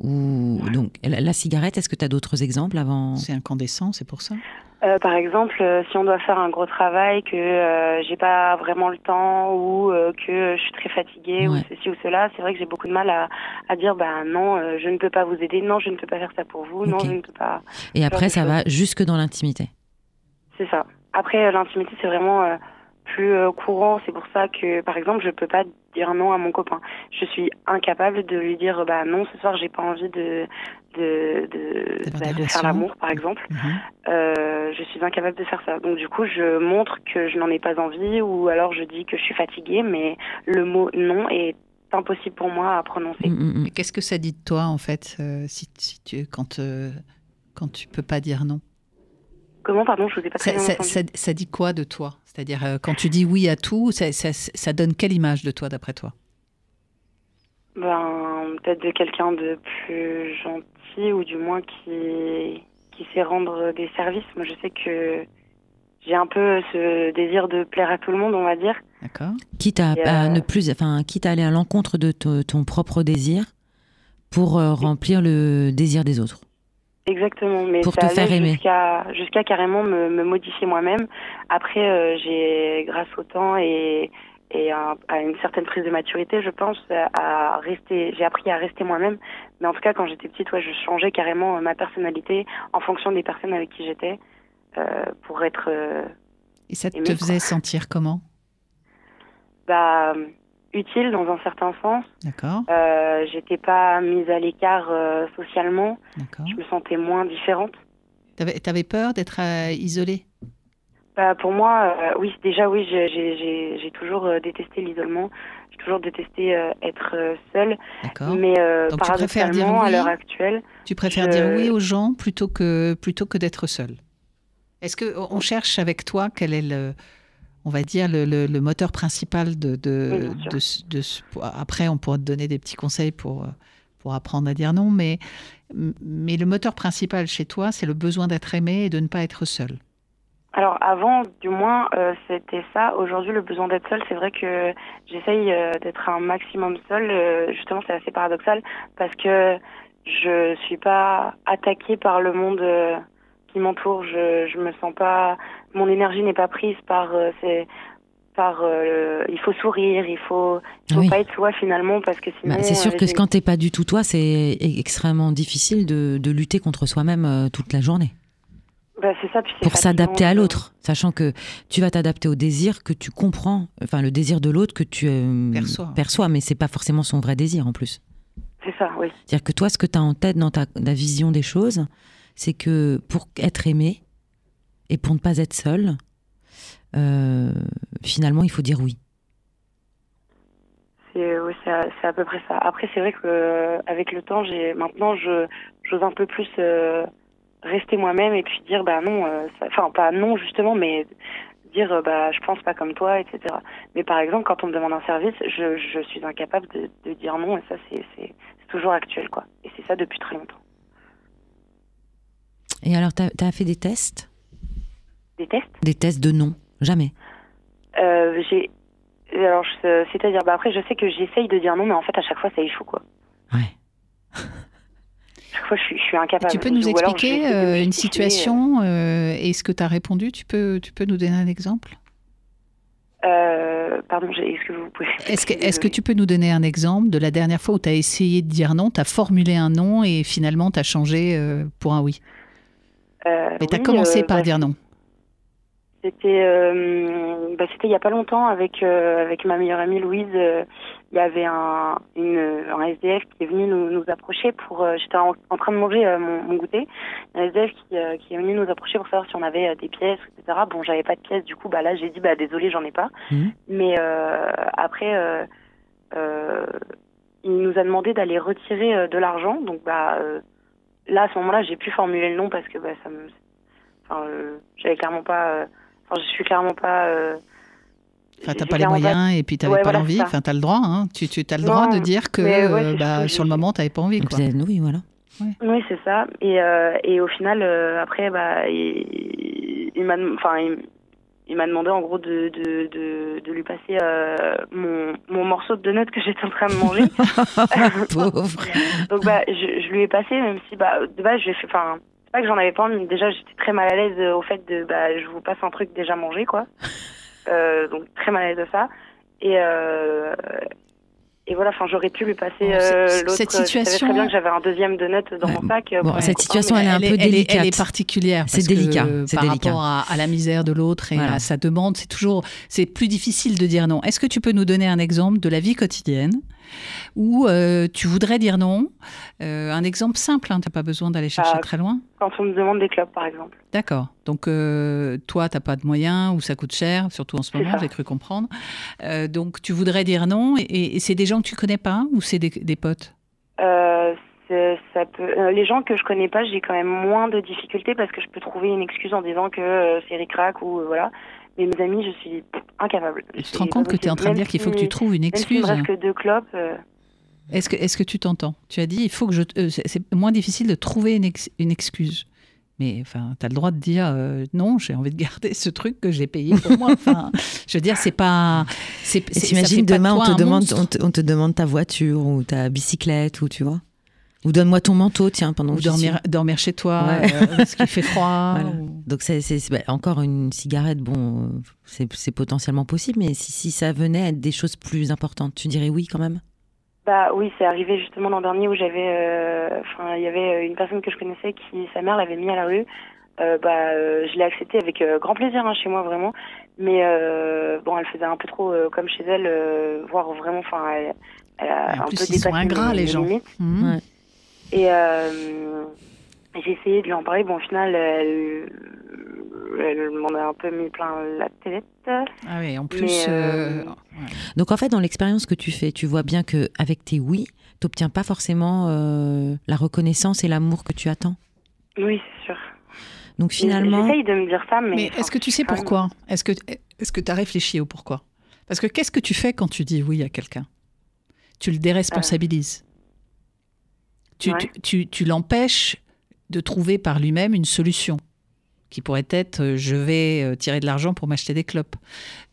Ou donc la, la cigarette. Est-ce que tu as d'autres exemples avant? C'est incandescent, c'est pour ça? Euh, par exemple, euh, si on doit faire un gros travail, que euh, j'ai pas vraiment le temps ou que je suis très fatiguée Ouais. ou ceci ou cela, c'est vrai que j'ai beaucoup de mal à, à dire bah non, je ne peux pas vous aider, non, je ne peux pas faire ça pour vous, non, je ne peux pas. Et après, ça choses. va jusque dans l'intimité. C'est ça. Après, l'intimité, c'est vraiment plus euh, courant. C'est pour ça que, par exemple, je peux pas dire non à mon copain. Je suis incapable de lui dire, bah non, ce soir, j'ai pas envie de de de, bah, de faire l'amour, par exemple. Mhm. Euh, je suis incapable de faire ça. Donc du coup, je montre que je n'en ai pas envie, ou alors je dis que je suis fatiguée, mais le mot non est impossible pour moi à prononcer. Mm, mm, mm. Qu'est-ce que ça dit de toi en fait, euh, si, si tu quand euh, quand tu peux pas dire non? Comment, pardon, je vous ai pas très ça, bien ça- entendu. ça- ça dit quoi de toi? C'est-à-dire euh, quand tu dis oui à tout, ça, ça- ça donne quelle image de toi d'après toi? Ben, peut-être de quelqu'un de plus gentil ou du moins qui, qui sait rendre des services. Moi, je sais que j'ai un peu ce désir de plaire à tout le monde, on va dire. D'accord Quitte à, euh, ne plus, enfin, quitte à aller à l'encontre de to- ton propre désir pour euh, remplir le désir des autres. Exactement, mais Pour ça te faire aimer. jusqu'à jusqu'à carrément me, me modifier moi-même. Après, euh, j'ai, grâce au temps et, et à, à une certaine prise de maturité, je pense, à rester. J'ai appris à rester moi-même. Mais en tout cas, quand j'étais petite, ouais, je changeais carrément euh, ma personnalité en fonction des personnes avec qui j'étais euh, pour être euh, Et ça te quoi. faisait sentir comment? Bah, utile dans un certain sens. D'accord, Euh, j'étais pas mise à l'écart euh, socialement. d'accord. Je me sentais moins différente. T'avais avais peur d'être euh, isolée? Bah, pour moi, euh, oui, déjà, oui, j'ai- toujours euh, détesté l'isolement. J'ai toujours détesté être seule. D'accord. Mais Donc, tu préfères dire paradoxalement, à oui l'heure actuelle, Tu préfères Je- dire oui aux gens plutôt que, plutôt que d'être seule? Est-ce qu'on cherche avec toi quel est le, on va dire, le, le- le moteur principal de, de, Oui, Après, on pourra te donner des petits conseils pour, euh, pour apprendre à dire non, mais, mais le moteur principal chez toi, c'est le besoin d'être aimé et de ne pas être seule. Alors avant, du moins, euh, c'était ça. Aujourd'hui, le besoin d'être seule, c'est vrai que j'essaye euh, d'être un maximum seule. Euh, justement, c'est assez paradoxal parce que je suis pas attaquée par le monde qui m'entoure. Je je me sens pas, mon énergie n'est pas prise par euh, ces par euh, il faut sourire, il faut, il faut Oui. pas être soi finalement parce que sinon. Bah, c'est sûr euh, que j'ai- quand t'es pas du tout toi, c'est e- extrêmement difficile de, de lutter contre soi-même euh, toute la journée. bah, c'est ça. Pour s'adapter à l'autre, sachant que tu vas t'adapter au désir que tu comprends, enfin le désir de l'autre que tu euh, Perçois. perçois, mais c'est pas forcément son vrai désir en plus. C'est ça, oui. C'est-à-dire que toi, ce que tu as en tête dans ta, ta vision des choses, c'est que pour être aimé et pour ne pas être seul, euh, finalement, il faut dire oui. C'est à, peu près ça. Après, c'est vrai que euh, avec le temps, maintenant, j'ose un peu plus euh, rester moi-même et puis dire bah non, enfin pas non justement, mais dire bah je pense pas comme toi, etc. Mais par exemple, quand on me demande un service, je, suis incapable de, dire non et ça c'est toujours actuel quoi. Et c'est ça depuis très longtemps. Et alors, t'as as fait des tests? Des tests? Des tests de non Jamais. Euh, j'ai alors c'est-à-dire bah après je sais que j'essaye de dire non mais en fait à chaque fois ça échoue quoi. Ouais. Chaque fois je suis je suis incapable. Tu peux nous expliquer euh, une situation euh, et ce que tu as répondu? Tu peux, tu peux nous donner un exemple? Euh, pardon, est-ce que vous pouvez. Est-ce que, que tu peux nous donner un exemple de la dernière fois où tu as essayé de dire non, tu as formulé un non et finalement tu as changé euh, pour un oui? Euh, Mais tu as oui, commencé euh, par bah, dire non. C'était, euh, bah, c'était il y a pas longtemps avec euh, avec ma meilleure amie Louise. euh, Il y avait un une un SDF qui est venu nous, nous approcher pour. euh, J'étais en, en train de manger euh, mon, mon goûter. Un SDF qui euh, qui est venu nous approcher pour savoir si on avait euh, des pièces, etc. Bon, j'avais pas de pièces, du coup, bah là j'ai dit bah désolé, j'en ai pas. Mhm. Mais euh, après. Euh, euh, il nous a demandé d'aller retirer euh, de l'argent, donc bah euh, là à ce moment-là j'ai pu formuler le nom parce que bah, ça me enfin euh, j'avais clairement pas euh, enfin je suis clairement pas euh, Enfin, t'as pas les moyens et puis t'avais Ouais, pas voilà, l'envie. Enfin, t'as le droit. Hein. Tu, tu as le Non, droit de dire que ouais, euh, bah, sur le moment t'avais pas envie. Quoi. oui, voilà. oui c'est ça et euh, et au final euh, après bah il, il m'a enfin il, il m'a demandé en gros de de, de, de lui passer euh, mon, mon morceau de donut que j'étais en train de manger Pauvre. Donc bah je, je lui ai passé même si bah de base j'ai fait enfin c'est pas que j'en avais pas envie mais déjà j'étais très mal à l'aise euh, au fait de bah je vous passe un truc déjà mangé quoi. Euh, donc très mal à l'aise de ça et euh, et voilà enfin j'aurais pu lui passer Bon, euh, l'autre cette je savais situation- très bien que j'avais un deuxième donut dans Ouais. mon sac euh, Bon, cette situation, elle est un peu elle, est- elle est délicate. particulière. C'est délicat, c'est par délicat. rapport à, à la misère de l'autre et Voilà. à sa demande, c'est toujours c'est plus difficile de dire non. Est-ce que tu peux nous donner un exemple de la vie quotidienne où euh, tu voudrais dire non Euh, Un exemple simple, hein, tu n'as pas besoin d'aller chercher Ah. très loin. quand on me demande des clubs par exemple. D'accord. Donc, euh, toi, tu n'as pas de moyens ou ça coûte cher, surtout en ce moment, j'ai cru comprendre. Donc, tu voudrais dire non et, et c'est des gens que tu connais pas ou c'est des, des potes? Ça peut les gens que je connais pas, j'ai quand même moins de difficultés parce que je peux trouver une excuse en disant que c'est ric-rac ou voilà. Mais mes amis, je suis incapable. Tu te rends compte que tu es en train de dire qu'il faut que tu trouves une Même excuse que deux clopes. euh, Est-ce que, est-ce que tu t'entends? Tu as dit, il faut que je. euh, c'est moins difficile de trouver une, ex- une excuse. Mais enfin, tu as le droit de dire euh, non, j'ai envie de garder ce truc que j'ai payé pour moi. Enfin, je veux dire, c'est pas. T'imagines fait pas de demain, on te, demande, monstre. on, te, on te demande ta voiture ou ta bicyclette ou tu vois? Ou donne-moi ton manteau, tiens, pendant Ou que dormir, suis. dormir chez toi, Ouais. euh, parce qu'il fait froid. Voilà. ou- Donc c'est, bah, encore une cigarette, bon, c'est, potentiellement possible, mais si, si ça venait à être des choses plus importantes, tu dirais oui quand même? Bah oui, c'est arrivé justement l'an dernier où j'avais, euh, enfin, il y avait euh, une personne que je connaissais qui, sa mère l'avait mis à la rue. Euh, bah, euh, je l'ai accepté avec euh, grand plaisir hein, chez moi vraiment. Mais euh, bon, elle faisait un peu trop euh, comme chez elle, euh, voire vraiment, enfin, elle, elle a en un plus, peu ils sont dépassé ingrats, mes- les mes gens. limites. Ouais. Et euh, j'ai essayé de lui en parler. Bon, au final, elle, elle m'en a un peu mis plein la tête. Ah oui, en plus. Euh, euh. Donc en fait, dans l'expérience que tu fais, tu vois bien que avec tes oui, t'obtiens pas forcément euh, la reconnaissance et l'amour que tu attends. Oui, c'est sûr. Donc finalement, J'essaye de me dire ça, mais. Mais enfin, est-ce que tu sais pourquoi Est-ce que est-ce que tu as réfléchi au pourquoi? Parce que qu'est-ce que tu fais quand tu dis oui à quelqu'un? Tu le déresponsabilises. Tu, Ouais. tu, tu- tu l'empêches de trouver par lui-même une solution qui pourrait être euh, je vais euh, tirer de l'argent pour m'acheter des clopes.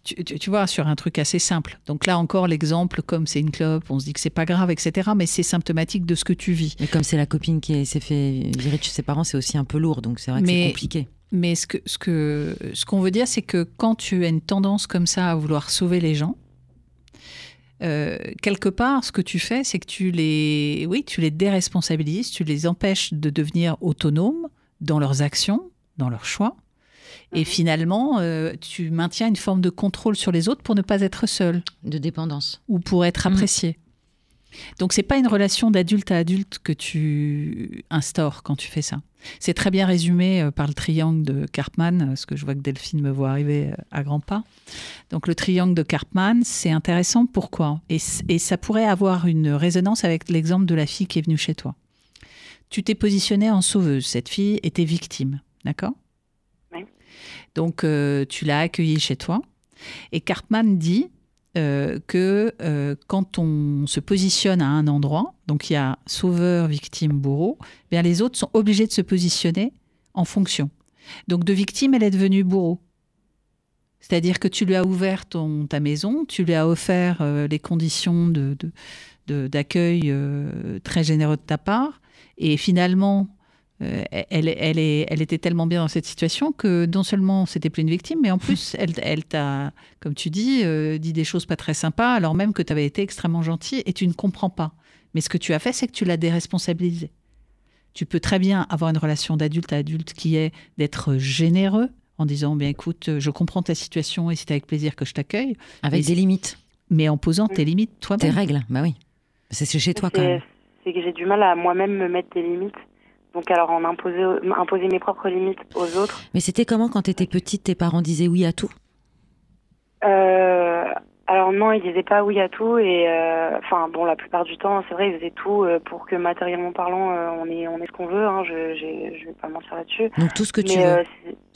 Tu, tu- tu vois, sur un truc assez simple. Donc là encore, l'exemple, comme c'est une clope, on se dit que c'est pas grave, etc. Mais c'est symptomatique de ce que tu vis. mais comme c'est la copine qui s'est fait virer de chez ses parents, c'est aussi un peu lourd, donc c'est vrai que c'est compliqué. Mais ce que ce que ce qu'on veut dire, c'est que quand tu as une tendance comme ça à vouloir sauver les gens, euh, quelque part, ce que tu fais, c'est que tu les, oui, tu les déresponsabilises, tu les empêches de devenir autonomes dans leurs actions, dans leurs choix, et Mhm. finalement, euh, tu maintiens une forme de contrôle sur les autres pour ne pas être seul De dépendance. ou pour être Mhm. apprécié. Donc c'est pas une relation d'adulte à adulte que tu instaures quand tu fais ça. C'est très bien résumé euh, par le triangle de Karpman, parce que je vois que Delphine me voit arriver euh, à grands pas. Donc le triangle de Karpman, c'est intéressant. Pourquoi? Et, et ça pourrait avoir une résonance avec l'exemple de la fille qui est venue chez toi. Tu t'es positionnée en sauveuse. Cette fille était victime, d'accord? Oui. Donc euh, tu l'as accueillie chez toi. Et Karpman dit euh, que euh, quand on se positionne à un endroit, donc il y a sauveur, victime, bourreau, eh bien les autres sont obligés de se positionner en fonction. Donc de victime, elle est devenue bourreau. C'est-à-dire que tu lui as ouvert ta maison, tu lui as offert euh, les conditions de, de, d'accueil très généreux de ta part, et finalement, euh, elle, elle, est, elle, était tellement bien dans cette situation que non seulement c'était plus une victime, mais en plus, elle, elle t'a, comme tu dis, euh, dit des choses pas très sympas, alors même que tu avais été extrêmement gentil et tu ne comprends pas. Mais ce que tu as fait, c'est que tu l'as déresponsabilisée. Tu peux très bien avoir une relation d'adulte à adulte qui est d'être généreux en disant bien écoute, je comprends ta situation et c'est avec plaisir que je t'accueille. Avec des limites. Mais en posant tes limites toi-même. Tes règles, bah oui. C'est chez toi quand même. C'est que j'ai du mal à moi-même me mettre des limites. Donc alors en imposer, imposer mes propres limites aux autres. Mais c'était comment quand tu étais petite, tes parents disaient oui à tout? Euh, alors non, ils disaient pas oui à tout et euh, enfin bon la plupart du temps c'est vrai ils faisaient tout euh, pour que matériellement parlant euh, on est on est ce qu'on veut. Hein, je je vais pas mentir là-dessus. Donc tout ce que tu Mais, veux.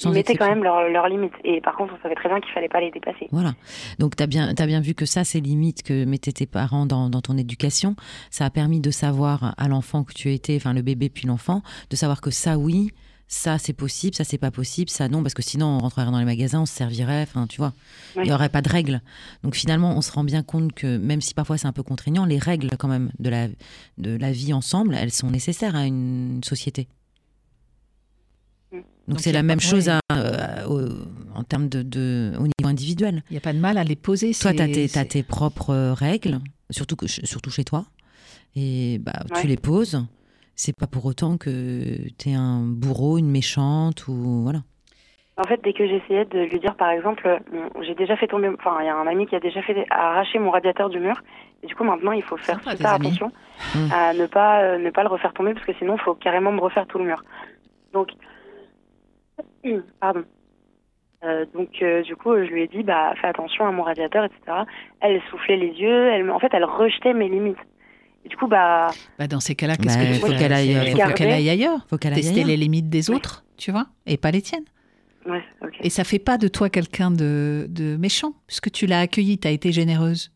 ils mettaient quand même leurs limites et par contre on savait très bien qu'il fallait pas les dépasser. Voilà. Donc tu as bien as bien vu que ça ces limites que mettaient tes parents dans dans ton éducation, ça a permis de savoir à l'enfant que tu étais, enfin le bébé puis l'enfant, de savoir que ça oui ça c'est possible, ça c'est pas possible, ça non, parce que sinon on rentrerait dans les magasins, on se servirait, enfin tu vois, il n'y aurait pas de règles. Donc finalement on se rend bien compte que même si parfois c'est un peu contraignant, les règles quand même de la, de la vie ensemble, elles sont nécessaires à une société. Mm. Donc c'est la même pas- chose à- euh, au- en termes de, de- au niveau individuel. Il n'y a pas de mal à les poser. Toi, tu as, tes, t'as c'est- tes propres règles, surtout, que, surtout chez toi, et bah, tu les poses. C'est pas pour autant que tu es un bourreau, une méchante, ou voilà. En fait, dès que j'essayais de lui dire, par exemple, bon, j'ai déjà fait tomber, enfin, il y a un ami qui a déjà fait arracher mon radiateur du mur, et du coup, maintenant, il faut faire super attention Mm. à ne pas, euh, ne pas le refaire tomber, parce que sinon, il faut carrément me refaire tout le mur. Donc, pardon. Euh, donc, euh, du coup, je lui ai dit, bah, fais attention à mon radiateur, etc. Elle soufflait les yeux, elle, en fait, elle rejetait mes limites. Et du coup, bah, Bah, dans ces cas-là, qu'est-ce Bah, que tu faut fais qu'elle aille, euh, faut qu'elle aille ailleurs. Faut qu'elle aille Tester ailleurs. les limites des autres, tu vois, et pas les tiennes. ouais, ok. Et ça fait pas de toi quelqu'un de, de méchant, puisque tu l'as accueilli, tu as été généreuse.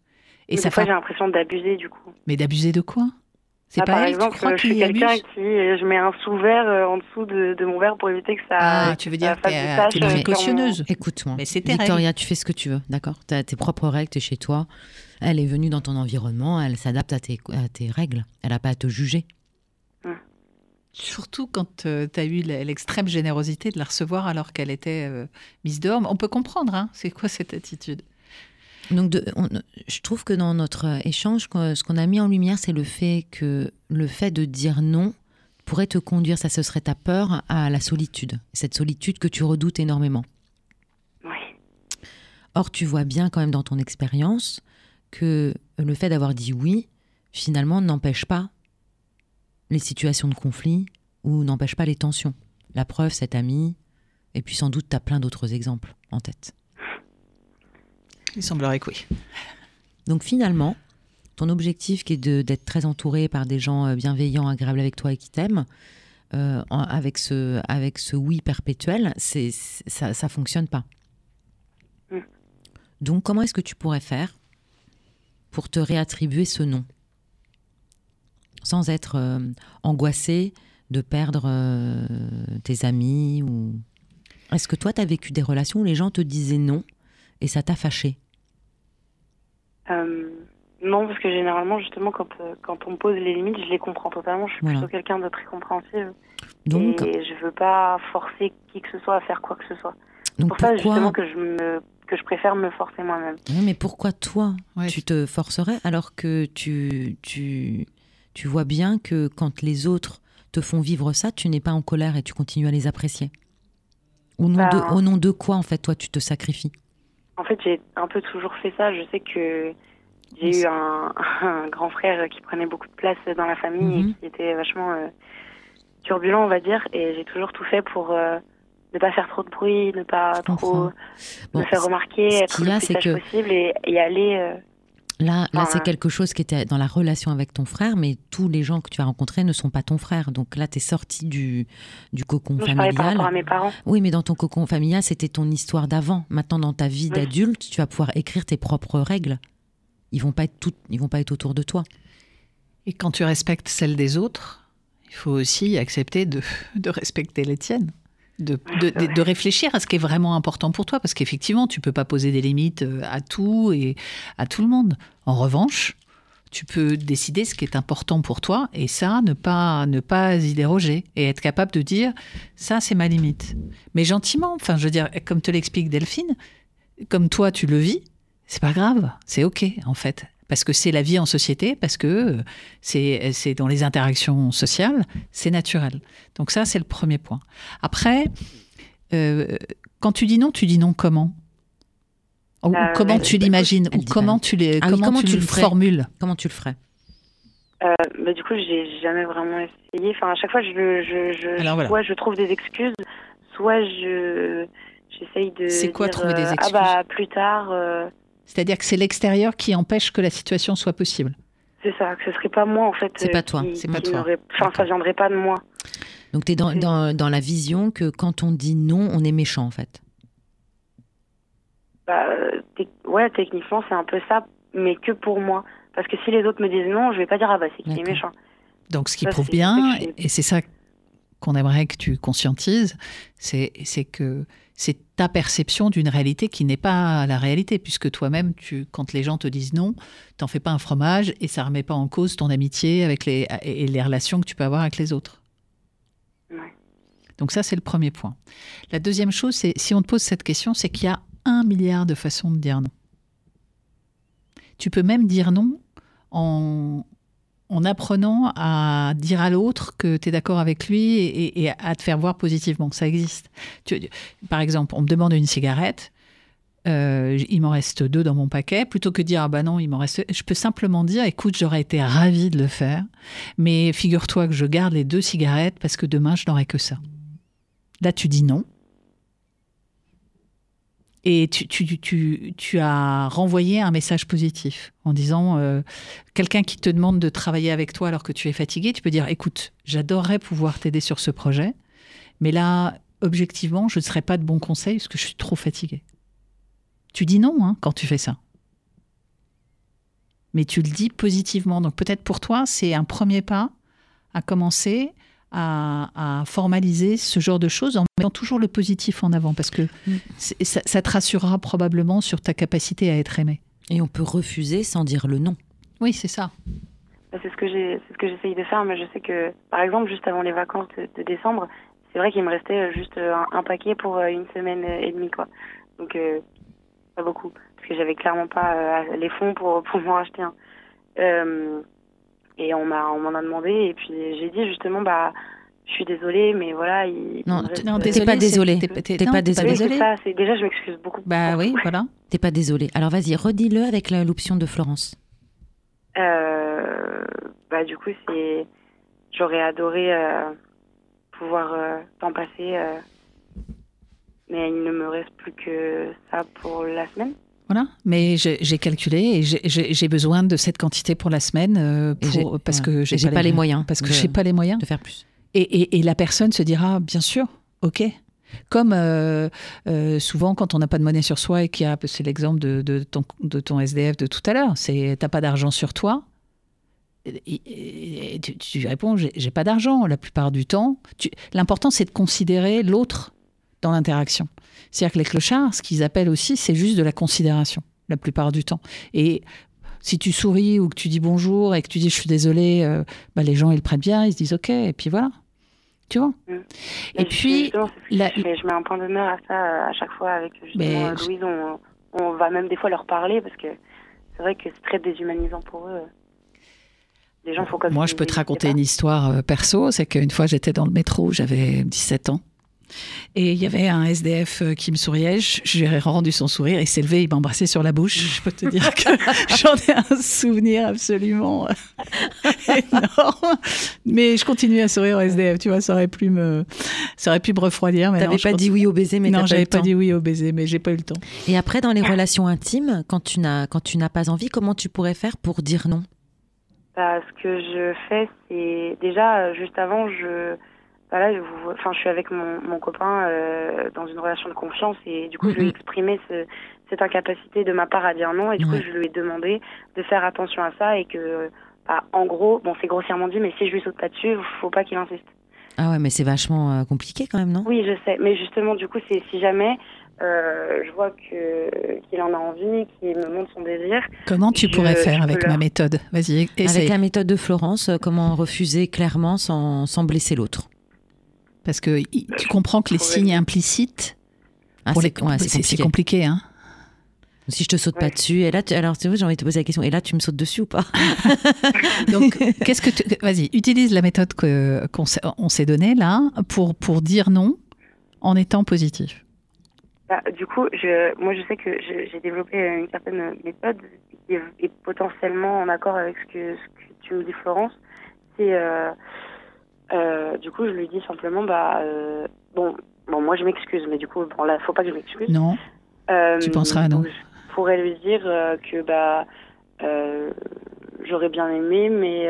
Et Mais ça fait... j'ai l'impression d'abuser, du coup. Mais d'abuser de quoi? C'est Ah, pas par elle, exemple, tu crois je suis quelqu'un abuse? qui, euh, je mets un sous-verre euh, en dessous de, de mon verre pour éviter que ça. Ah, tu veux dire que t'es t'es mon- précautionneuse. Écoute-moi, Mais c'est tes Victoria, tu fais ce que tu veux, d'accord? Tu as tes propres règles, tu es chez toi. Elle est venue dans ton environnement, elle s'adapte à tes, à tes règles. Elle n'a pas à te juger. Surtout quand tu as eu l'extrême générosité de la recevoir alors qu'elle était euh, mise dehors. On peut comprendre, hein, c'est quoi cette attitude? Donc, de- on- je trouve que dans notre euh, échange, ce qu'on a mis en lumière, c'est le fait que le fait de dire non pourrait te conduire, ça ce serait ta peur, à la solitude. Cette solitude que tu redoutes énormément. Oui. Or, tu vois bien quand même dans ton expérience que le fait d'avoir dit oui, finalement, n'empêche pas les situations de conflit ou n'empêche pas les tensions. La preuve, cet ami, et puis sans doute, tu as plein d'autres exemples en tête. Il semblerait que oui. Donc finalement, ton objectif qui est de- d'être très entouré par des gens euh, bienveillants, agréables avec toi et qui t'aiment, euh, avec, ce, avec ce oui perpétuel, c'est, c'est- ça ne fonctionne pas. Mm. Donc comment est-ce que tu pourrais faire pour te réattribuer ce non Sans être euh, angoissé de perdre euh, tes amis ou... Est-ce que toi, tu as vécu des relations où les gens te disaient non et ça t'a fâché? Euh, non, parce que généralement, justement, quand, euh, quand on me pose les limites, je les comprends totalement. Je suis Voilà. plutôt quelqu'un de très compréhensive. Donc, Et je veux pas forcer qui que ce soit à faire quoi que ce soit. Donc pour ça, pourquoi justement, que je, me, que je préfère me forcer moi-même. Oui, mais pourquoi toi, Ouais, tu te forcerais alors que tu, tu, tu vois bien que quand les autres te font vivre ça, tu n'es pas en colère et tu continues à les apprécier? Au nom, Bah. de, au nom de quoi, en fait, toi, tu te sacrifies? En fait, j'ai un peu toujours fait ça. Je sais que j'ai eu un, un, grand frère qui prenait beaucoup de place dans la famille Mhm. et qui était vachement euh, turbulent, on va dire. Et j'ai toujours tout fait pour euh, ne pas faire trop de bruit, ne pas Je trop. Bon, me faire remarquer, ce être qu'il y le a, plus sage que- possible et, et aller. euh, Là, là c'est quelque chose qui était dans la relation avec ton frère, mais tous les gens que tu as rencontrés ne sont pas ton frère. Donc là, tu es sorti du, du cocon je parlais par rapport à familial. mes parents. Oui, mais dans ton cocon familial, c'était ton histoire d'avant. Maintenant, dans ta vie Oui. d'adulte, tu vas pouvoir écrire tes propres règles. Ils vont pas être toutes, ils vont pas être autour de toi. Et quand tu respectes celles des autres, il faut aussi accepter de, de respecter les tiennes. De, de, réfléchir à ce qui est vraiment important pour toi, parce qu'effectivement, tu peux pas poser des limites euh, à tout et à tout le monde. En revanche, tu peux décider ce qui est important pour toi et ça, ne pas, ne pas y déroger et être capable de dire ça, c'est ma limite. Mais gentiment, enfin, je veux dire, comme te l'explique Delphine, comme toi, tu le vis, c'est pas grave, c'est ok en fait. Parce que c'est la vie en société, parce que euh, c'est c'est dans les interactions sociales, c'est naturel. Donc ça, c'est le premier point. Après, euh, quand tu dis non, tu dis non comment? Ou Euh, comment tu l'imagines? Ou comment tu, les, Ah oui, comment comment tu, tu le formules? Comment tu le ferais? Euh, bah, du coup, j'ai jamais vraiment essayé. Enfin, à chaque fois, je, je, je, Alors, voilà. soit je trouve des excuses, soit je j'essaye de. C'est quoi dire, trouver des euh, excuses Ah bah plus tard. euh, C'est-à-dire que c'est l'extérieur qui empêche que la situation soit possible. c'est ça, que ce serait pas moi en fait. C'est euh, pas toi, c'est pas toi. Enfin, ça viendrait pas de moi. Donc tu es dans, dans, dans la vision que quand on dit non, on est méchant en fait. Bah, ouais, techniquement, c'est un peu ça, mais que pour moi. Parce que si les autres me disent non, je vais pas dire ah bah c'est qui est méchant. Donc, ce qui Ça, prouve bien, et c'est ça qu'on aimerait que tu conscientises, c'est c'est que c'est ta perception d'une réalité qui n'est pas la réalité, puisque toi-même, tu, quand les gens te disent non, t'en fais pas un fromage et ça remet pas en cause ton amitié avec les, et les relations que tu peux avoir avec les autres. Ouais. Donc ça, c'est le premier point. La deuxième chose, c'est si on te pose cette question, c'est qu'il y a un milliard de façons de dire non. Tu peux même dire non en, en apprenant à dire à l'autre que tu es d'accord avec lui et, à te faire voir positivement. Ça existe. Tu- par exemple, on me demande une cigarette. euh, il m'en reste deux dans mon paquet. Plutôt que dire ah bah non, il m'en reste, je peux simplement dire écoute, j'aurais été ravie de le faire, mais figure-toi que je garde les deux cigarettes parce que demain je n'aurai que ça. Là, tu dis non. Et tu, as renvoyé un message positif en disant euh, quelqu'un qui te demande de travailler avec toi alors que tu es fatigué, tu peux dire écoute, j'adorerais pouvoir t'aider sur ce projet, mais là, objectivement, je ne serais pas de bons conseils parce que je suis trop fatigué. Tu dis non hein, quand tu fais ça. Mais tu le dis positivement. Donc peut-être pour toi, c'est un premier pas à commencer à, à formaliser ce genre de choses en mettant toujours le positif en avant parce que Mm. ça, ça te rassurera probablement sur ta capacité à être aimé. Et on peut refuser sans dire le non. Oui, c'est ça. Bah, C'est ce que j'ai, c'est ce que j'essaye de faire, mais je sais que, par exemple, juste avant les vacances de, de décembre, c'est vrai qu'il me restait euh, juste euh, un, un paquet pour euh, une semaine et demie, quoi. Donc, euh, pas beaucoup, parce que j'avais clairement pas euh, les fonds pour pour m'en racheter un. Euh, et on m'a, on m'en a demandé, et puis j'ai dit justement, bah, je suis désolée, mais voilà, il. Non, reste, T'es pas Désolée, t'es- pas désolée. ça, déjà, je m'excuse beaucoup. Bah oui, voilà. T'es pas désolé. Alors vas-y, redis-le avec l'option de Florence. Euh, bah du coup c'est j'aurais adoré euh, pouvoir euh, t'en passer euh, mais il ne me reste plus que ça pour la semaine Voilà, mais j'ai calculé et j'ai- besoin de cette quantité pour la semaine euh, pour, parce que j'ai j'ai pas les moyens Parce que j'ai pas les moyens. De faire plus. Et, et- et la personne se dira, bien sûr, ok. Comme euh, euh, souvent quand on n'a pas de monnaie sur soi et qu'il y a, c'est l'exemple de, de ton, de ton SDF de tout à l'heure, c'est t'as pas d'argent sur toi. Et, tu, tu réponds, j'ai pas d'argent la plupart du temps. L'important c'est de considérer l'autre dans l'interaction. C'est-à-dire que les clochards, ce qu'ils appellent aussi, c'est juste de la considération la plupart du temps. Et si tu souris ou que tu dis bonjour et que tu dis je suis désolé, euh, bah, les gens ils le prennent bien, ils se disent ok, et puis voilà. Tu vois? Mais Et puis, la- je, fais. je mets un point d'honneur à ça euh, à chaque fois avec justement Mais euh, Louise on, on va même des fois leur parler parce que c'est vrai que c'est très déshumanisant pour eux les gens font comme Moi, je peux te raconter une histoire perso. C'est qu'une fois, j'étais dans le métro, j'avais 17 ans. Et il y avait un SDF euh, qui me souriait, je, je lui ai rendu son sourire, il s'est levé, il m'a embrassé sur la bouche. Je peux te dire que j'en ai un souvenir absolument euh, énorme. Mais je continue à sourire au SDF, tu vois, ça aurait pu me, ça aurait pu me refroidir. T'avais pas dit oui au baiser, mais Non, j'avais pas dit oui au baiser, mais j'ai pas eu le temps. Et après, dans les relations intimes, quand tu n'as quand tu n'as pas envie, comment tu pourrais faire pour dire non? Bah, ce que je fais, c'est déjà juste avant, je, bah là, je, vous- enfin, je suis avec mon, mon copain euh, dans une relation de confiance et du coup, je lui ai Mhm. exprimé ce- cette incapacité de ma part à dire non et du Ouais. coup, je lui ai demandé de faire attention à ça et que, bah, en gros, bon, c'est grossièrement dit, mais si je lui saute pas dessus, faut pas qu'il insiste. Ah ouais, mais c'est vachement euh, compliqué quand même, non? Oui, je sais, mais justement, du coup, c'est si jamais euh, je vois que qu'il en a envie, qu'il me montre son désir, Comment tu Je- pourrais faire avec leur- ma méthode? Vas-y, essaye. Avec la méthode de Florence, euh, comment refuser clairement sans, sans blesser l'autre Parce que tu comprends que les signes implicites, Ah, c'est ouais, compliqué. compliqué, hein Si je te saute pas dessus, et là, tu- alors tu vois, j'ai envie de te poser la question. Et là, tu me sautes dessus ou pas? Donc, qu'est-ce que tu... Vas-y, utilise la méthode que qu'on s'est- on s'est donnée là pour pour dire non en étant positif. Bah, du coup, je, moi, je sais que j'ai développé une certaine méthode qui est, est potentiellement en accord avec ce que, ce que tu me dis, Florence. C'est, euh, euh, du coup, je lui dis simplement, bah, euh, bon, bon, moi, je m'excuse, mais du coup, bon, là, faut pas que je m'excuse. Non, Euh, Tu penseras à Je pourrais lui dire que, bah, j'aurais bien aimé, mais,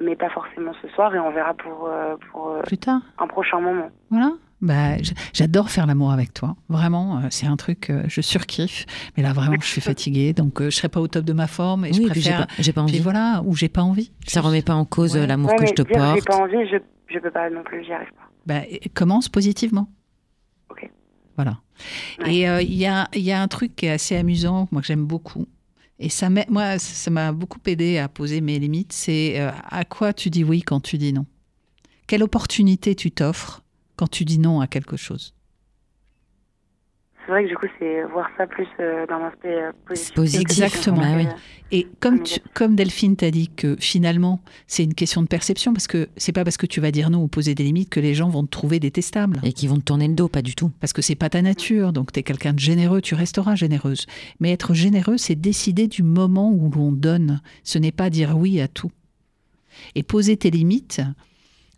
mais pas forcément ce soir, et on verra pour, pour plus tard. un prochain moment. Voilà. Bah, j'adore faire l'amour avec toi. Vraiment, euh, c'est un truc, euh, je surkiffe. Mais là, vraiment, je suis fatiguée, donc euh, je serai pas au top de ma forme et je Oui, puis préfère. pas, j'ai pas Puis envie. voilà, ou j'ai pas envie. Ça remet pas en cause Ouais. l'amour Ouais, que je te dire j'ai porte. pas envie, je, je peux pas non plus, j'y arrive pas. Bah, commence positivement. Ok. Voilà. Ouais. Et euh, il y, a, il y a un truc qui est assez amusant, moi que j'aime beaucoup. Et ça m'a- moi, ça m'a beaucoup aidé à poser mes limites. C'est euh, à quoi tu dis oui quand tu dis non? Quelle opportunité tu t'offres quand tu dis non à quelque chose. C'est vrai que du coup, c'est voir ça plus euh, d'un aspect euh, positif. Positif, Exactement. bah oui. Et comme, tu- comme Delphine t'a dit que finalement, c'est une question de perception, parce que c'est pas parce que tu vas dire non ou poser des limites que les gens vont te trouver détestable. Et qui vont te tourner le dos, pas du tout. Parce que c'est pas ta nature, donc tu es quelqu'un de généreux, tu resteras généreuse. Mais être généreux, c'est décider du moment où l'on donne. Ce n'est pas dire oui à tout. Et poser tes limites,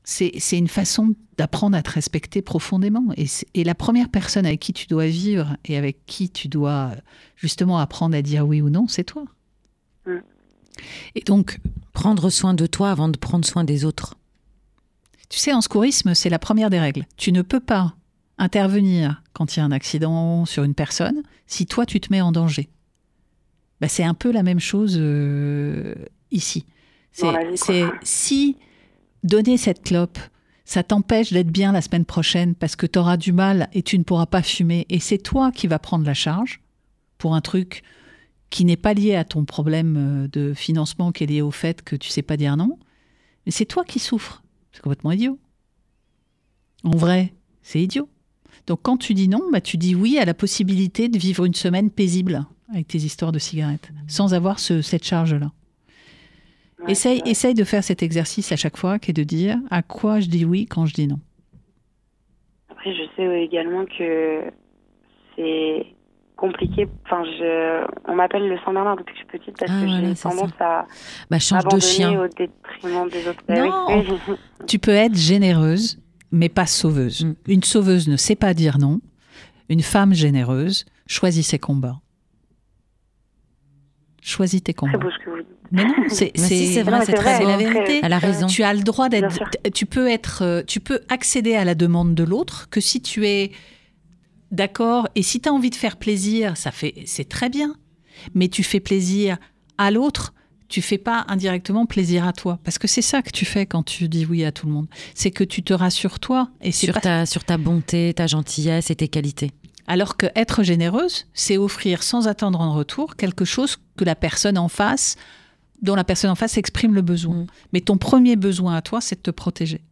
c'est c'est une façon d'apprendre à te respecter profondément. Et, la première personne avec qui tu dois vivre et avec qui tu dois justement apprendre à dire oui ou non, c'est toi. Et donc, Prendre soin de toi avant de prendre soin des autres. Tu sais, en secourisme, c'est la première des règles. Tu ne peux pas intervenir quand il y a un accident sur une personne si toi, tu te mets en danger. Bah, c'est un peu la même chose euh, ici. C'est si donner cette clope, ça t'empêche d'être bien la semaine prochaine parce que tu auras du mal et tu ne pourras pas fumer, et c'est toi qui vas prendre la charge pour un truc qui n'est pas lié à ton problème euh, de financement, qui est lié au fait que tu sais pas dire non, mais c'est toi qui souffres. C'est complètement idiot. En vrai, c'est idiot. Donc quand tu dis non, bah, tu dis oui à la possibilité de vivre une semaine paisible avec tes histoires de cigarettes, sans avoir ce- cette charge-là. Essaye, essaye de faire cet exercice à chaque fois, qui est de dire à quoi je dis oui quand je dis non. Après, je sais également que c'est compliqué. Enfin, je, on m'appelle le Saint-Bernard depuis que je suis petite parce Ah, que voilà, j'ai tendance à Bah, change de chien. au détriment des autres. Bah Non. Tu peux être généreuse, mais pas sauveuse. Mm. Une sauveuse ne sait pas dire non. Une femme généreuse choisit ses combats. Choisis tes combats. beau ce que vous dites. Mais non, c'est si, vrai, c'est la vérité. Elle a raison. Tu as le droit d'être. Tu peux être. euh, Tu peux accéder à la demande de l'autre que si tu es d'accord et si tu as envie de faire plaisir, ça fait c'est très bien. Mais tu fais plaisir à l'autre. Tu fais pas indirectement plaisir à toi parce que c'est ça que tu fais quand tu dis oui à tout le monde. C'est que tu te rassures toi et Sur pas ta, sur ta bonté, ta gentillesse et tes qualités. Alors que être généreuse, c'est offrir sans attendre en retour quelque chose que la personne en face, dont la personne en face exprime le besoin. Mm. Mais ton premier besoin à toi, c'est de te protéger.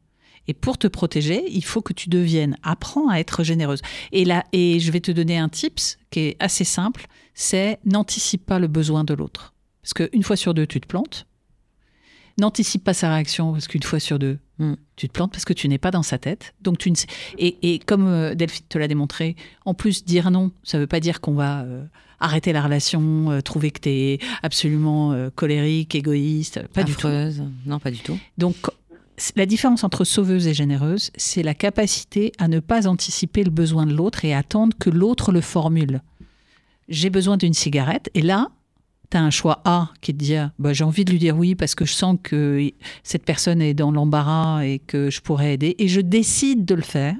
Et pour te protéger, il faut que tu deviennes, apprends à être généreuse. Et là, et je vais te donner un tips qui est assez simple, c'est n'anticipe pas le besoin de l'autre. Parce qu'une fois sur deux, tu te plantes. N'anticipe pas sa réaction parce qu'une fois sur deux, Mm. tu te plantes parce que tu n'es pas dans sa tête. Donc tu ne sais- et, et comme euh, Delphine te l'a démontré, en plus dire non, ça ne veut pas dire qu'on va euh, arrêter la relation, euh, trouver que tu es absolument euh, colérique, égoïste, pas du tout. Non, pas du tout. Donc, la différence entre sauveuse et généreuse, c'est la capacité à ne pas anticiper le besoin de l'autre et attendre que l'autre le formule. J'ai besoin d'une cigarette, et là, tu as un choix A qui te dit bah, j'ai envie de lui dire oui parce que je sens que cette personne est dans l'embarras et que je pourrais aider, et je décide de le faire.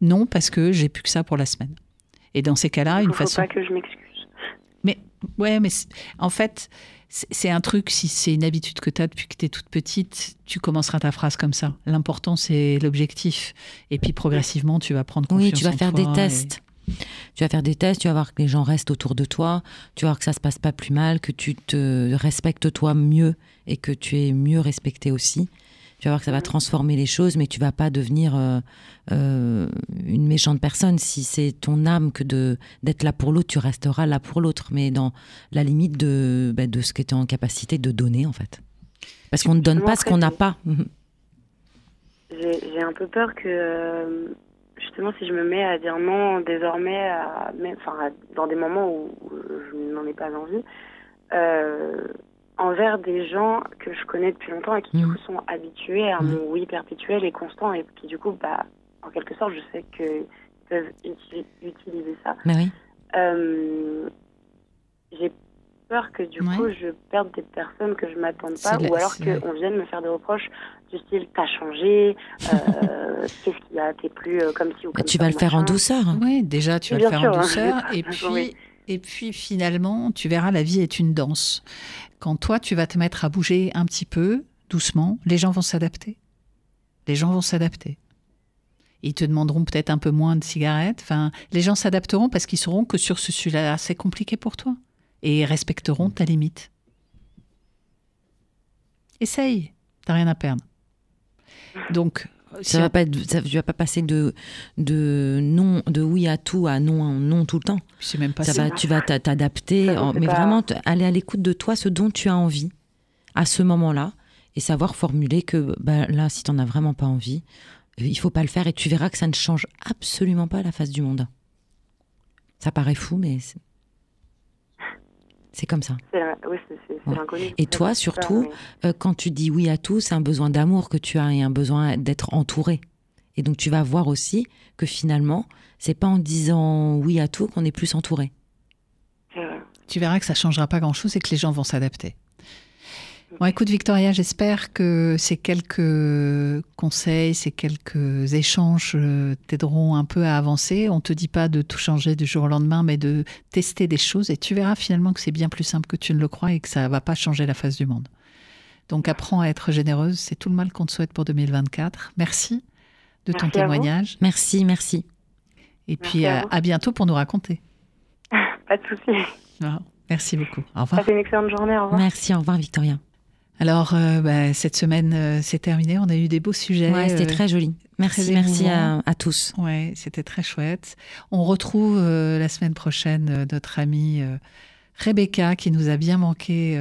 Non, parce que j'ai plus que ça pour la semaine. Et dans ces cas-là, Il une faut façon. pas que je m'excuse. Mais ouais, mais en fait, c'est un truc, si c'est une habitude que tu as depuis que tu es toute petite, tu commenceras ta phrase comme ça. L'important, c'est l'objectif. Et puis progressivement, tu vas prendre confiance Oui, tu vas en faire toi des et- tests. Tu vas faire des tests, tu vas voir que les gens restent autour de toi, tu vas voir que ça se passe pas plus mal, que tu te respectes toi mieux et que tu es mieux respecté aussi. Tu vas voir que ça va transformer les choses, mais tu vas pas devenir euh, euh, une méchante personne. Si c'est ton âme que de d'être là pour l'autre, tu resteras là pour l'autre, mais dans la limite de, bah, de ce que tu es en capacité de donner, en fait. Parce qu'on ne donne pas ce qu'on n'a pas. J'ai un peu peur que, euh, justement, si je me mets à dire non désormais, à, même, enfin, à- dans des moments où, où je n'en ai pas envie, euh, envers des gens que je connais depuis longtemps et qui, du Mhm. coup, sont habitués à Mhm. mon oui perpétuel et constant et qui, du coup, bah, en quelque sorte, je sais qu'ils peuvent uti- utiliser ça. Mais oui. Euh, j'ai peur que du Ouais. coup je perde des personnes que je m'attende C'est pas la- ou alors qu'on vienne me faire des reproches du style t'as changé, euh, qu'est-ce qu'il y a, t'es plus euh, comme ci ou comme tu ça, vas le faire en douceur. Oui, déjà, tu vas le faire sûr, en hein. douceur. Et puis, Oui. et puis finalement, tu verras, la vie est une danse. Quand toi, tu vas te mettre à bouger un petit peu, doucement, les gens vont s'adapter. Les gens vont s'adapter. Ils te demanderont peut-être un peu moins de cigarettes. Enfin, les gens s'adapteront parce qu'ils sauront que sur ce sujet-là, c'est compliqué pour toi. Et respecteront ta limite. Essaye. T'as rien à perdre. Donc, si Ça on- va pas être, ça, tu vas pas passer de, de non, de oui à tout à non à non tout le temps. c'est même pas Ça va, tu vas t'a- t'adapter, mais pas- vraiment aller à l'écoute de toi, ce dont tu as envie à ce moment-là, et savoir formuler que bah, là, si tu n'en as vraiment pas envie, euh, il faut pas le faire, et tu verras que ça ne change absolument pas la face du monde. Ça paraît fou, mais c'est- comme ça. C'est oui, Ouais. l'inconnu. Et toi, ça, surtout, mais- Euh, quand tu dis oui à tout, c'est un besoin d'amour que tu as et un besoin d'être entouré. Et donc tu vas voir aussi que finalement, c'est pas en disant oui à tout qu'on est plus entouré. c'est vrai. tu verras que ça changera pas grand-chose et que les gens vont s'adapter. Bon, écoute Victoria, j'espère que ces quelques conseils, ces quelques échanges euh, t'aideront un peu à avancer. On te dit pas de tout changer du jour au lendemain, mais de tester des choses et tu verras finalement que c'est bien plus simple que tu ne le crois et que ça va pas changer la face du monde. Donc apprends à être généreuse, c'est tout le mal qu'on te souhaite pour 2024. Merci de ton vous. témoignage Merci, merci. et Merci puis à à, vous. à bientôt pour nous raconter. Pas de souci. Merci beaucoup. Au revoir. Passez une excellente journée. Au revoir. Merci, au revoir Victoria. Alors, euh, bah, cette semaine, euh, c'est terminé. On a eu des beaux sujets. Ouais, c'était euh, très joli. Merci, très merci à, tous. Ouais, c'était très chouette. On retrouve la semaine prochaine notre amie Rebecca qui nous a bien manqué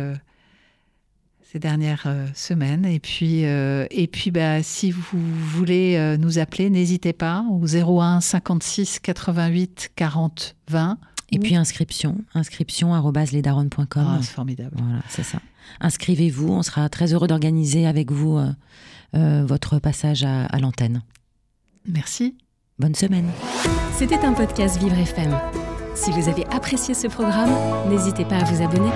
ces dernières semaines. Et puis, euh, et puis bah, si vous voulez nous appeler, n'hésitez pas au 01 56 88 40 20. Et puis inscription, inscription arobase lesdaronnes.com. Ah, c'est formidable. Voilà, c'est ça. Inscrivez-vous, on sera très heureux d'organiser avec vous euh, euh, votre passage à, à l'antenne. Merci. Bonne semaine. C'était un podcast Vivre FM. Si vous avez apprécié ce programme, n'hésitez pas à vous abonner.